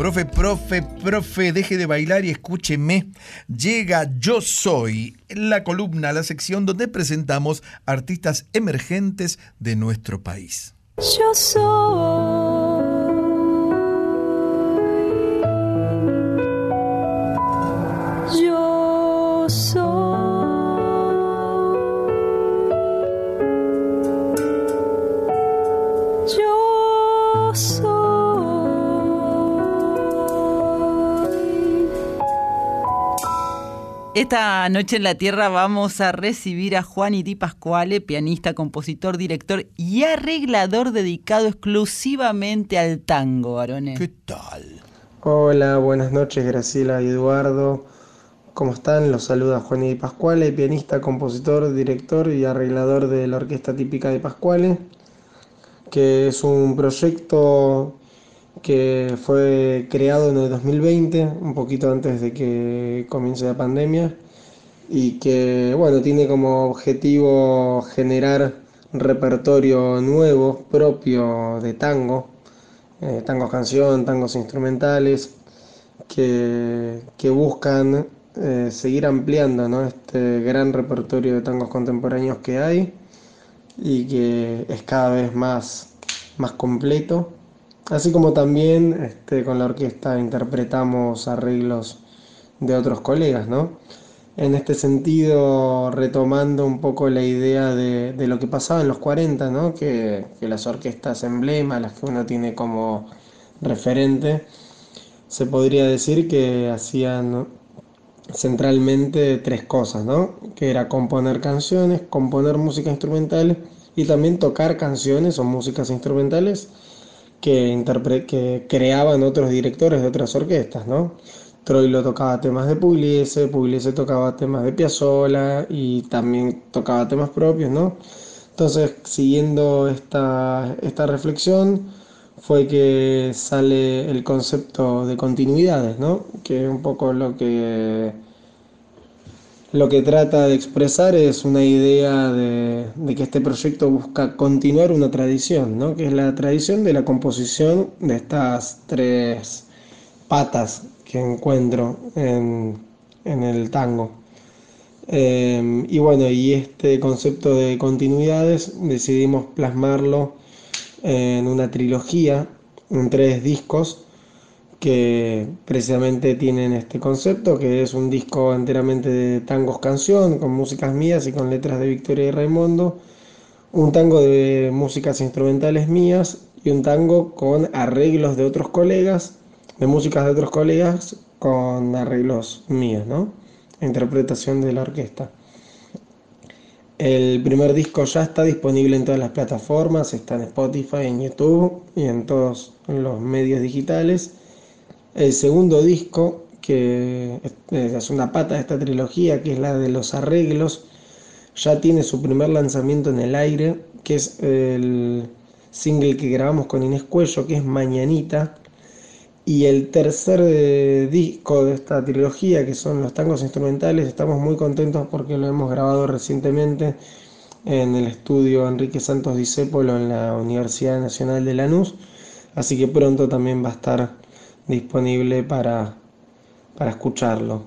Profe, profe, profe, deje de bailar y escúcheme. Llega Yo Soy, la columna, la sección donde presentamos artistas emergentes de nuestro país. Yo soy. Esta noche en la Tierra vamos a recibir a Juan Di Pascuale, pianista, compositor, director y arreglador dedicado exclusivamente al tango, varones. ¿Qué tal? Hola, buenas noches Graciela y Eduardo. ¿Cómo están? Los saluda Juan Di Pascuale, pianista, compositor, director y arreglador de la Orquesta Típica de Pascuale, que es un proyecto que fue creado en el 2020, un poquito antes de que comience la pandemia, y que bueno, tiene como objetivo generar repertorio nuevo, propio de tango, eh, tangos canción, tangos instrumentales, que, que buscan eh, seguir ampliando ¿no? este gran repertorio de tangos contemporáneos que hay y que es cada vez más, más completo. Así como también este, con la orquesta interpretamos arreglos de otros colegas, ¿no? En este sentido, retomando un poco la idea de, lo que pasaba en los 40, ¿no? Que, las orquestas emblema, las que uno tiene como referente, se podría decir que hacían centralmente tres cosas, ¿no? Que era componer canciones, componer música instrumental y también tocar canciones o músicas instrumentales que, que creaban otros directores de otras orquestas, ¿no? Troilo tocaba temas de Pugliese, Pugliese tocaba temas de Piazzolla y también tocaba temas propios, ¿no? Entonces, siguiendo esta, esta reflexión, fue que sale el concepto de continuidades, ¿no? Que un poco lo que lo que trata de expresar es una idea de, que este proyecto busca continuar una tradición, ¿no? que es la tradición de la composición de estas tres patas que encuentro en, en el tango. Eh, y bueno, y este concepto de continuidades decidimos plasmarlo en una trilogía, en tres discos, que precisamente tienen este concepto, que es un disco enteramente de tangos canción, con músicas mías y con letras de Victoria y Raimundo, un tango de músicas instrumentales mías y un tango con arreglos de otros colegas de músicas de otros colegas con arreglos míos, ¿no? Interpretación de la orquesta. El primer disco ya está disponible en todas las plataformas, está en Spotify, en YouTube y en todos los medios digitales. El segundo disco, que es segunda pata de esta trilogía, que es la de los arreglos, ya tiene su primer lanzamiento en el aire, que es el single que grabamos con Inés Cuello, que es Mañanita. Y el tercer eh, disco de esta trilogía, que son los tangos instrumentales, estamos muy contentos porque lo hemos grabado recientemente en el estudio Enrique Santos Discépolo en la Universidad Nacional de Lanús. Así que pronto también va a estar disponible para, para escucharlo.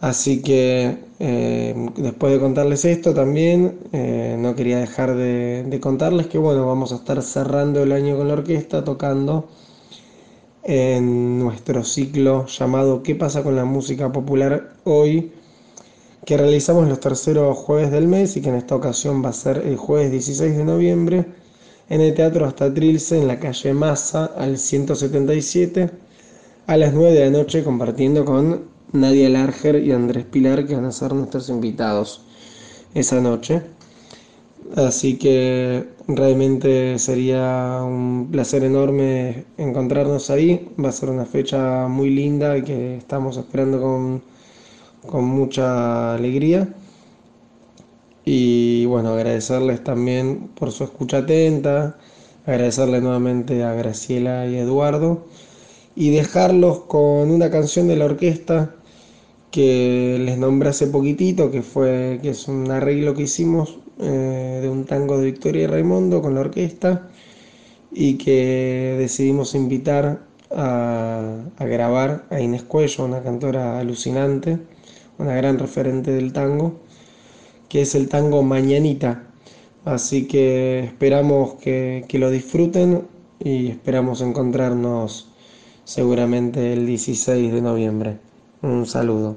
Así que eh, después de contarles esto también, eh, no quería dejar de, de contarles que bueno, vamos a estar cerrando el año con la orquesta tocando en nuestro ciclo llamado ¿Qué pasa con la música popular hoy? que realizamos los terceros jueves del mes y que en esta ocasión va a ser el jueves 16 de noviembre en el Teatro Hasta Trilce en la calle Massa al 177 a las 9 de la noche compartiendo con Nadia Larger y Andrés Pilar que van a ser nuestros invitados esa noche. Así que realmente sería un placer enorme encontrarnos ahí. Va a ser una fecha muy linda que estamos esperando con, con mucha alegría. Y bueno, agradecerles también por su escucha atenta, agradecerle nuevamente a Graciela y Eduardo y dejarlos con una canción de la orquesta que les nombré hace poquitito, que fue que es un arreglo que hicimos eh, de un tango de Victoria y Raimundo con la orquesta y que decidimos invitar a, a grabar a Inés Cuello, una cantora alucinante, una gran referente del tango, que es el tango Mañanita. Así que esperamos que, que lo disfruten y esperamos encontrarnos seguramente el 16 de noviembre. Un saludo.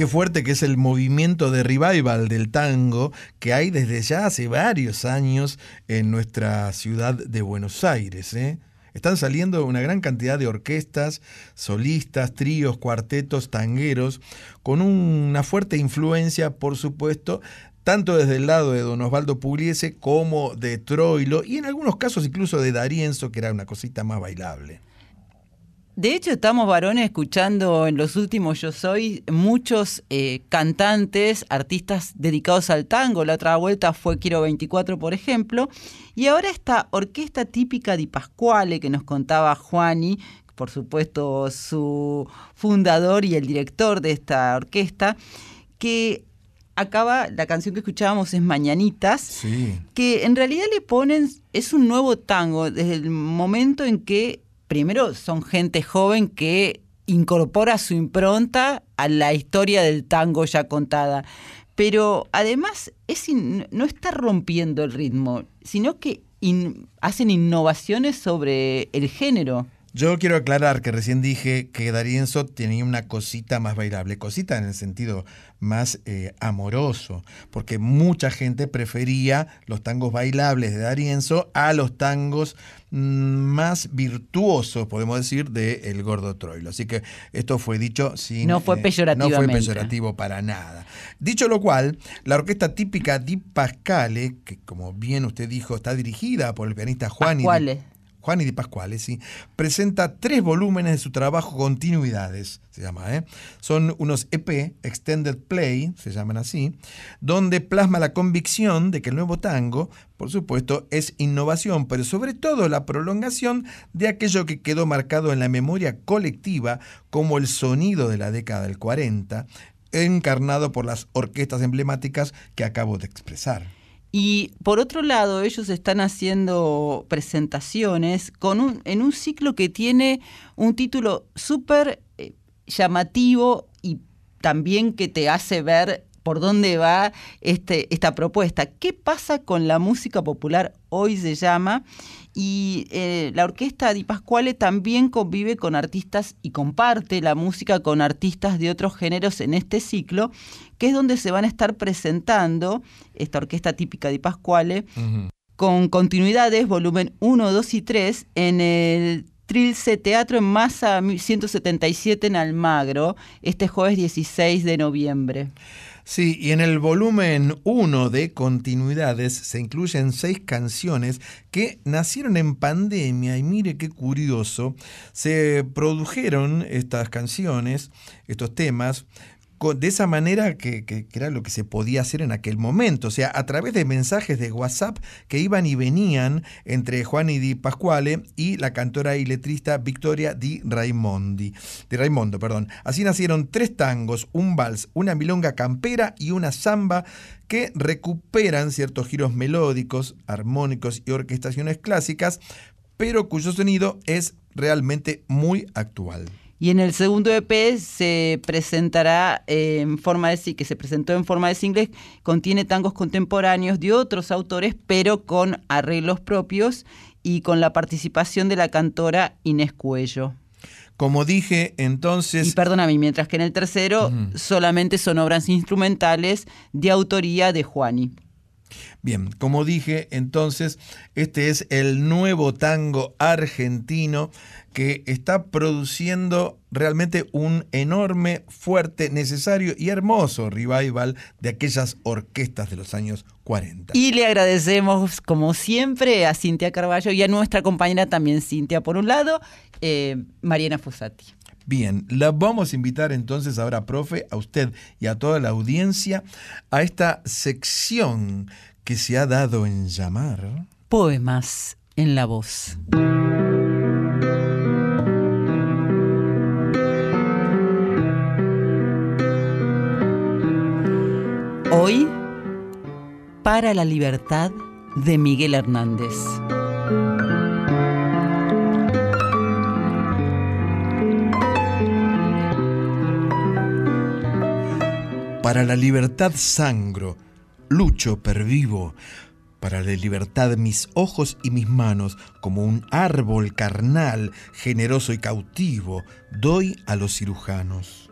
Qué fuerte que es el movimiento de revival del tango que hay desde ya hace varios años en nuestra ciudad de Buenos Aires. ¿eh? Están saliendo una gran cantidad de orquestas, solistas, tríos, cuartetos, tangueros, con una fuerte influencia, por supuesto, tanto desde el lado de don Osvaldo Pugliese como de Troilo y en algunos casos incluso de Darienzo, que era una cosita más bailable. De hecho, estamos varones escuchando en los últimos Yo Soy muchos eh, cantantes, artistas dedicados al tango. La otra vuelta fue Quiero 24, por ejemplo. Y ahora esta orquesta típica de Pascuale que nos contaba Juani, por supuesto su fundador y el director de esta orquesta, que acaba, la canción que escuchábamos es Mañanitas, que en realidad le ponen, es un nuevo tango desde el momento en que primero son gente joven que incorpora su impronta a la historia del tango ya contada. Pero además es no está rompiendo el ritmo, sino que hacen innovaciones sobre el género. Yo quiero aclarar que recién dije que Darienzo tenía una cosita más bailable, cosita en el sentido más eh, amoroso, porque mucha gente prefería los tangos bailables de Darienzo a los tangos mm, más virtuosos, podemos decir, de El Gordo Troilo. Así que esto fue dicho sin... No fue eh, no fue peyorativo para nada. Dicho lo cual, la orquesta típica Di Pascale, que como bien usted dijo, está dirigida por el pianista Juan Juan y Di Pascuale, ¿sí? presenta tres volúmenes de su trabajo Continuidades, se llama, ¿eh? Son unos EP, Extended Play, se llaman así, donde plasma la convicción de que el nuevo tango, por supuesto, es innovación, pero sobre todo la prolongación de aquello que quedó marcado en la memoria colectiva como el sonido de la década del 40, encarnado por las orquestas emblemáticas que acabo de expresar. Y por otro lado, ellos están haciendo presentaciones con un, en un ciclo que tiene un título súper eh, llamativo y también que te hace ver por dónde va este, esta propuesta. ¿Qué pasa con la música popular? Hoy se llama y eh, la orquesta Di Pasquale también convive con artistas y comparte la música con artistas de otros géneros en este ciclo, que es donde se van a estar presentando esta orquesta típica Di Pasquale con continuidades, volumen 1, 2 y 3, en el Trilce Teatro en Masa 177 en Almagro, este jueves 16 de noviembre. Sí, y en el volumen 1 de Continuidades se incluyen seis canciones que nacieron en pandemia y mire qué curioso, se produjeron estas canciones, estos temas, de esa manera que, era lo que se podía hacer en aquel momento, o sea, a través de mensajes de WhatsApp que iban y venían entre Juan y Di Pasquale y la cantora y letrista Victoria Di Raimondi, de Raimondo. Perdón. Así nacieron tres tangos, un vals, una milonga campera y una samba que recuperan ciertos giros melódicos, armónicos y orquestaciones clásicas, pero cuyo sonido es realmente muy actual. Y en el segundo EP se presentará en forma de que se presentó en forma de singles, contiene tangos contemporáneos de otros autores, pero con arreglos propios y con la participación de la cantora Inés Cuello. Como dije, entonces... Y perdóname, mientras que en el tercero solamente son obras instrumentales de autoría de Juani. Bien, como dije, entonces, este es el nuevo tango argentino que está produciendo realmente un enorme, fuerte, necesario y hermoso revival de aquellas orquestas de los años 40. Y le agradecemos, como siempre, a Cintia Carballo y a nuestra compañera también Cintia, por un lado, eh, Mariana Fossati. Bien, la vamos a invitar entonces ahora, profe, a usted y a toda la audiencia a esta sección que se ha dado en llamar Poemas en la voz. Hoy, para la libertad de Miguel Hernández. Para la libertad sangro, lucho, pervivo. Para la libertad mis ojos y mis manos, como un árbol carnal, generoso y cautivo, doy a los cirujanos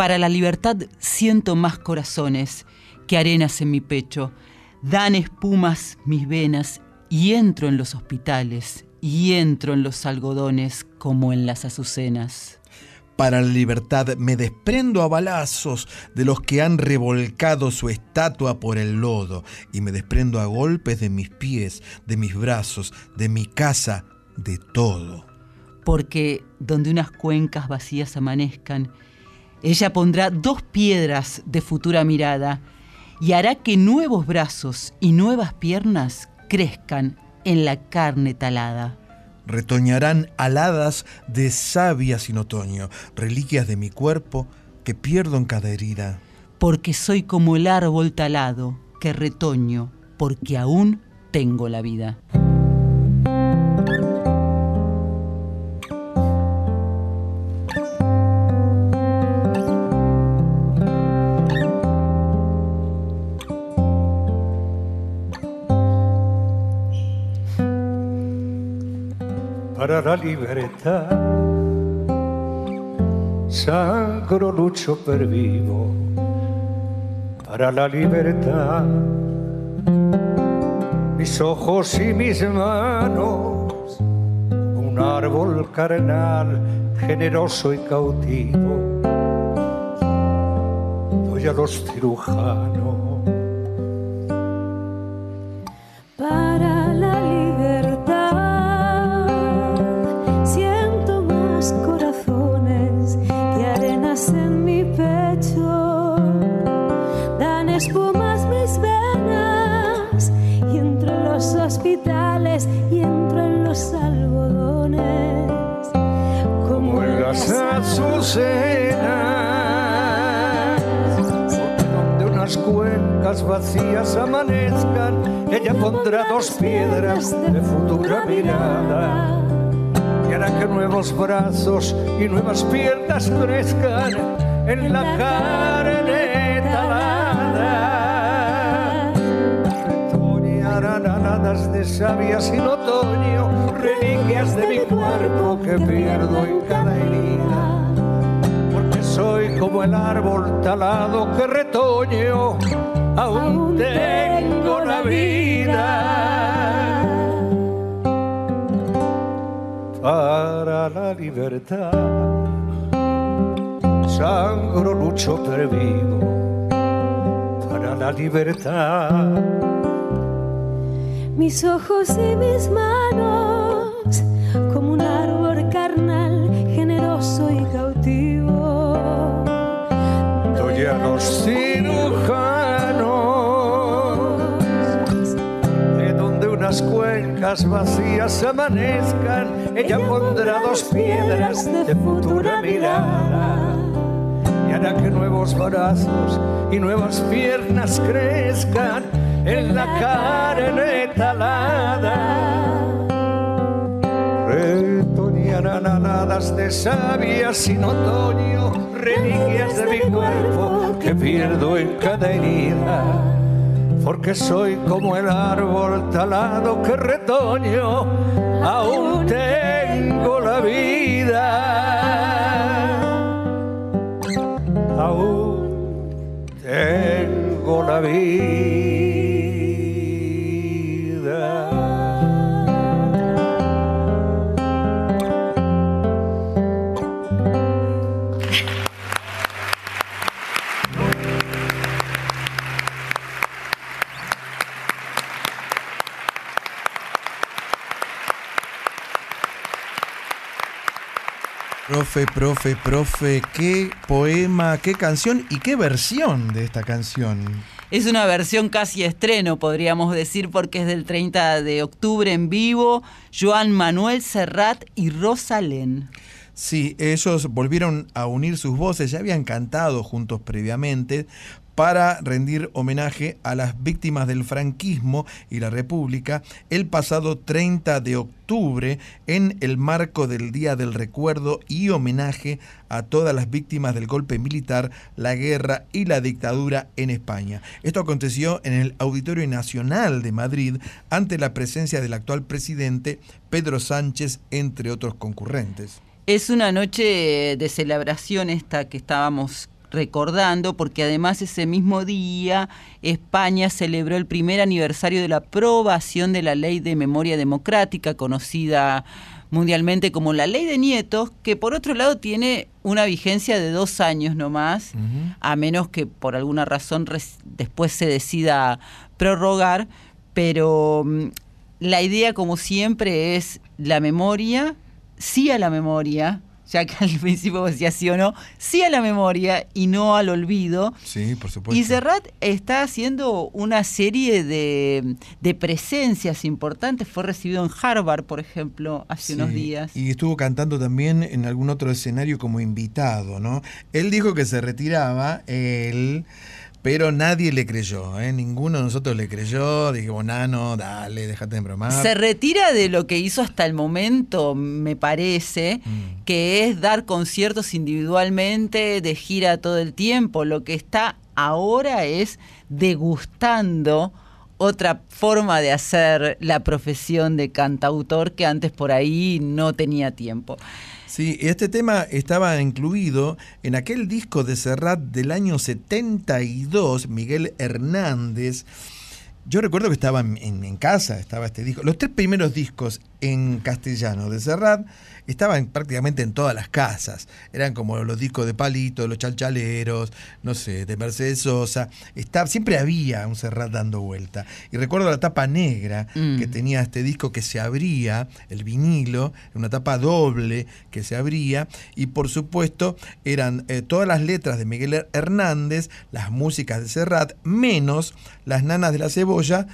Para la libertad siento más corazones que arenas en mi pecho. Dan espumas mis venas y entro en los hospitales y entro en los algodones como en las azucenas. Para la libertad me desprendo a balazos de los que han revolcado su estatua por el lodo y me desprendo a golpes de mis pies, de mis brazos, de mi casa, de todo. Porque donde unas cuencas vacías amanezcan, ella pondrá dos piedras de futura mirada y hará que nuevos brazos y nuevas piernas crezcan en la carne talada. Retoñarán aladas de savia sin otoño, reliquias de mi cuerpo que pierdo en cada herida. Porque soy como el árbol talado que retoño, porque aún tengo la vida. Libertà. Sangro lucho per vivo para la libertad. Mis ojos y mis manos, un árbol carnal, generoso y cautivo, doy a los cirujanos. Mirada y hará que nuevos brazos y nuevas piernas crezcan en la carne talada. Retoñarán aladas de savia sin otoño, reliquias de mi cuerpo que pierdo en cada herida. Porque soy como el árbol talado que retoño, aún tengo la vida. Para la libertad, sangro lucho per vivo. Para la libertad. Mis ojos y mis manos, vacías amanezcan, ella pondrá dos piedras de futura mirada y hará que nuevos brazos y nuevas piernas crezcan en la carne talada. Retoñarán aladas de savia sin otoño, reliquias de mi cuerpo que pierdo en cada herida. Porque soy como el árbol talado que retoño, aún tengo la vida. Aún tengo la vida. Profe, profe, profe, qué poema, qué canción y qué versión de esta canción. Es una versión casi estreno, podríamos decir, porque es del 30 de octubre en vivo. Joan Manuel Serrat y Rosalén. Sí, ellos volvieron a unir sus voces, ya habían cantado juntos previamente para rendir homenaje a las víctimas del franquismo y la República el pasado 30 de octubre en el marco del Día del Recuerdo y homenaje a todas las víctimas del golpe militar, la guerra y la dictadura en España. Esto aconteció en el Auditorio Nacional de Madrid ante la presencia del actual presidente Pedro Sánchez, entre otros concurrentes. Es una noche de celebración esta que estábamos recordando, porque además ese mismo día España celebró el primer aniversario de la aprobación de la ley de memoria democrática, conocida mundialmente como la ley de nietos, que por otro lado tiene una vigencia de dos años nomás, a menos que por alguna razón después se decida prorrogar, pero mm, la idea como siempre es la memoria, sí a la memoria, ya que al principio decía sí o no, sí a la memoria y no al olvido. Sí, por supuesto. Y Serrat está haciendo una serie de, de presencias importantes. Fue recibido en Harvard, por ejemplo, hace unos días. Y estuvo cantando también en algún otro escenario como invitado, ¿no? Él dijo que se retiraba, él, pero nadie le creyó, ¿eh? Ninguno de nosotros le creyó. Dijimos, nano, dale, déjate de bromar. Se retira de lo que hizo hasta el momento, me parece, Mm. que es dar conciertos individualmente, de gira todo el tiempo. Lo que está ahora es degustando otra forma de hacer la profesión de cantautor que antes por ahí no tenía tiempo. Sí, este tema estaba incluido en aquel disco de Serrat del año 72, Miguel Hernández. Yo recuerdo que estaba en, en- casa, estaba este disco. Los tres primeros discos en castellano de Serrat estaban prácticamente en todas las casas. Eran como los discos de Palito, los chalchaleros, no sé, de Mercedes Sosa. Está, siempre había un Serrat dando vuelta. Y recuerdo la tapa negra Mm. que tenía este disco que se abría, el vinilo, una tapa doble que se abría. Y por supuesto eran eh, todas las letras de Miguel Hernández, las músicas de Serrat, menos las nanas de la cebolla.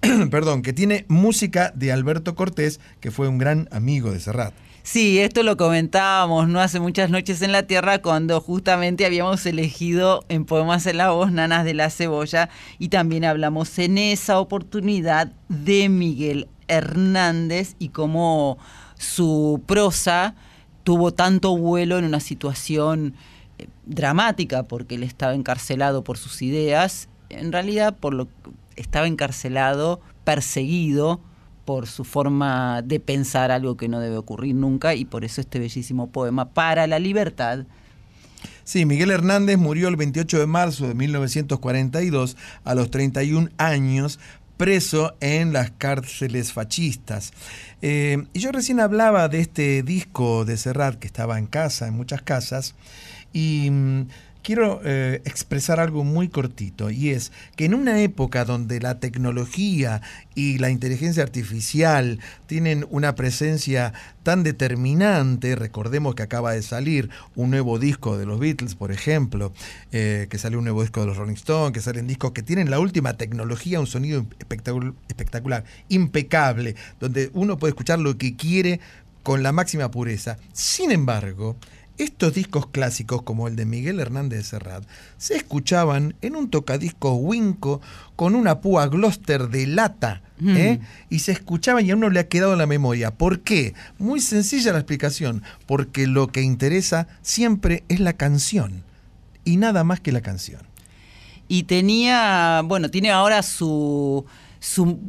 perdón, que tiene música de Alberto Cortés, que fue un gran amigo de Serrat. Sí, esto lo comentábamos no hace muchas noches en la Tierra cuando justamente habíamos elegido en Poemas en la Voz Nanas de la Cebolla y también hablamos en esa oportunidad de Miguel Hernández y cómo su prosa tuvo tanto vuelo en una situación eh, dramática porque él estaba encarcelado por sus ideas, en realidad por lo estaba encarcelado, perseguido por su forma de pensar algo que no debe ocurrir nunca y por eso este bellísimo poema para la libertad. Sí, Miguel Hernández murió el 28 de marzo de 1942 a los 31 años preso en las cárceles fascistas. Eh, y yo recién hablaba de este disco de Serrat que estaba en casa, en muchas casas, y mm, quiero eh, expresar algo muy cortito, y es que en una época donde la tecnología y la inteligencia artificial tienen una presencia tan determinante, recordemos que acaba de salir un nuevo disco de los Beatles, por ejemplo, eh, que sale un nuevo disco de los Rolling Stones, que salen discos que tienen la última tecnología, un sonido espectacul- espectacular, impecable, donde uno puede escuchar lo que quiere con la máxima pureza. Sin embargo, estos discos clásicos, como el de Miguel Hernández de Serrat, se escuchaban en un tocadiscos Winco con una púa Gloster de lata. ¿eh? Y se escuchaban y a uno le ha quedado en la memoria. ¿Por qué? Muy sencilla la explicación. Porque lo que interesa siempre es la canción. Y nada más que la canción. Y tenía, bueno, tiene ahora su, su,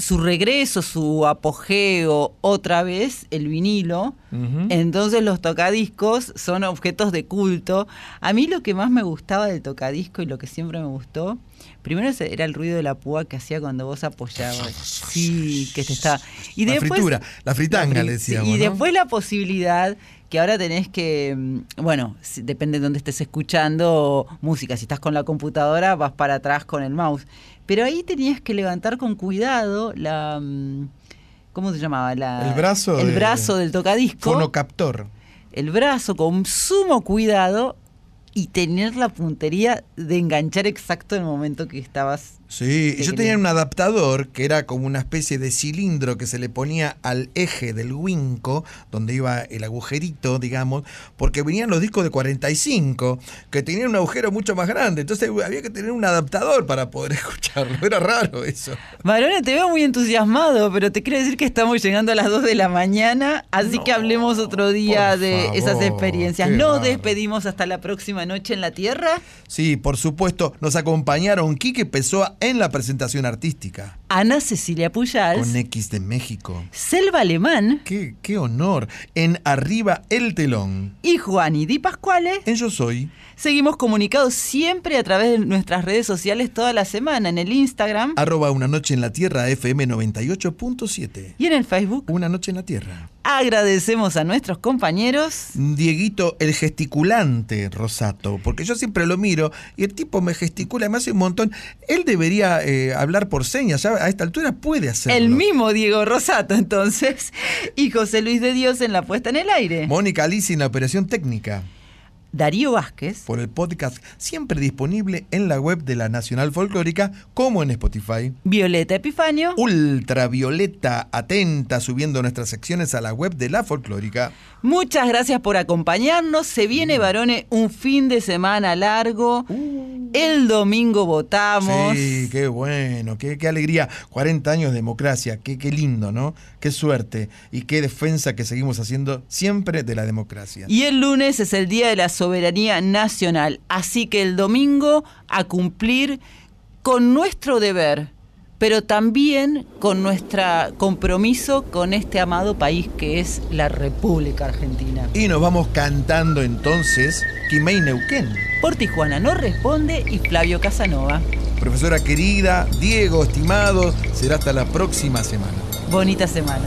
su regreso, su apogeo otra vez, el vinilo. Entonces los tocadiscos son objetos de culto. A mí lo que más me gustaba del tocadisco y lo que siempre me gustó, primero era el ruido de la púa que hacía cuando vos apoyabas. Sí, que te estaba. Y la después, fritura, la fritanga fri- le decíamos. Y ¿no? después la posibilidad que ahora tenés que, mm, bueno, depende de dónde estés escuchando música. Si estás con la computadora, vas para atrás con el mouse. Pero ahí tenías que levantar con cuidado la. mm, ¿Cómo se llamaba? La, El brazo El de- brazo del tocadisco. Fonocaptor. El brazo con sumo cuidado y tener la puntería de enganchar exacto en el momento que estabas. Sí, que yo tenía un adaptador que era como una especie de cilindro que se le ponía al eje del Winco, donde iba el agujerito, digamos, porque venían los discos de 45, que tenían un agujero mucho más grande, entonces había que tener un adaptador para poder escucharlo, era raro eso. Marone, te veo muy entusiasmado, pero te quiero decir que estamos llegando a las 2 de la mañana, así que hablemos otro día de esas experiencias. Nos despedimos hasta la próxima noche en la Tierra. Sí, por supuesto, nos acompañaron Quique Pessoa en la presentación artística. Ana Cecilia Puyals, Con X de México. Selva Alemán Qué, qué honor. En Arriba el Telón. y Juan y Di Pascuale. En Yo Soy. Seguimos comunicados siempre a través de nuestras redes sociales toda la semana, en el Instagram Arroba Una Noche en la Tierra FM 98.7. y en el Facebook. Una Noche en la Tierra. Agradecemos a nuestros compañeros. Dieguito, el gesticulante Rosato, porque yo siempre lo miro y el tipo me gesticula, me hace un montón. Él debería eh, hablar por señas, ya a esta altura puede hacerlo. El mismo Diego Rosato, entonces. Y José Luis de Dios en la puesta en el aire. Mónica Alice en la operación técnica. Darío Vázquez. Por el podcast siempre disponible en la web de la Nacional Folclórica como en Spotify. Violeta Epifanio. Ultravioleta, atenta, subiendo nuestras secciones a la web de la Folclórica. Muchas gracias por acompañarnos. Se viene, varones, un fin de semana largo. El domingo votamos. Sí, qué bueno, qué, qué alegría. 40 años de democracia, qué, qué lindo, ¿no? Qué suerte y qué defensa que seguimos haciendo siempre de la democracia. Y el lunes es el Día de la Soberanía Nacional. Así que el domingo a cumplir con nuestro deber, pero también con nuestro compromiso con este amado país que es la República Argentina. Y nos vamos cantando entonces Quimei Neuquén. Por Tijuana no responde y Flavio Casanova. Profesora querida, Diego, estimado, será hasta la próxima semana. Bonita semana.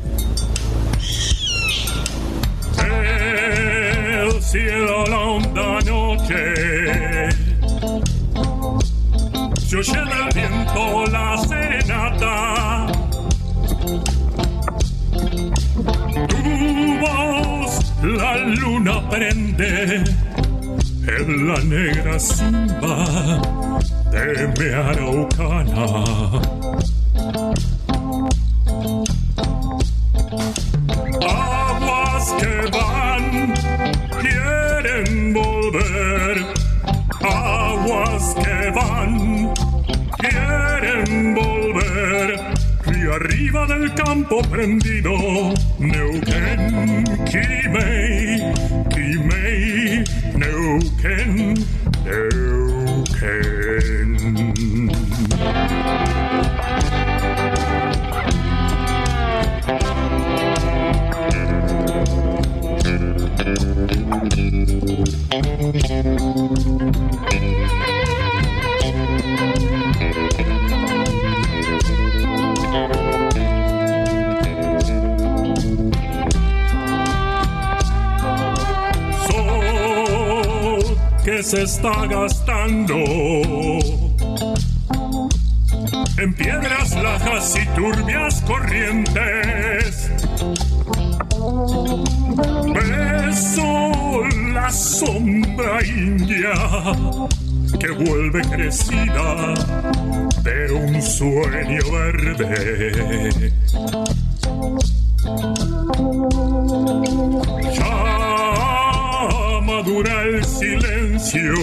Cielo la honda noche. Se oye del viento la serenata. Tu voz la luna prende en la negra simba de mi araucana campo prendido gastando en piedras lajas y turbias corrientes. Beso la sombra india que vuelve crecida de un sueño verde. Ya madura el silencio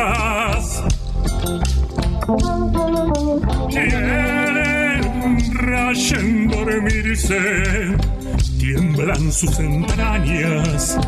tus bardas. Quieren rayen dormirse, tiemblan sus entrañas.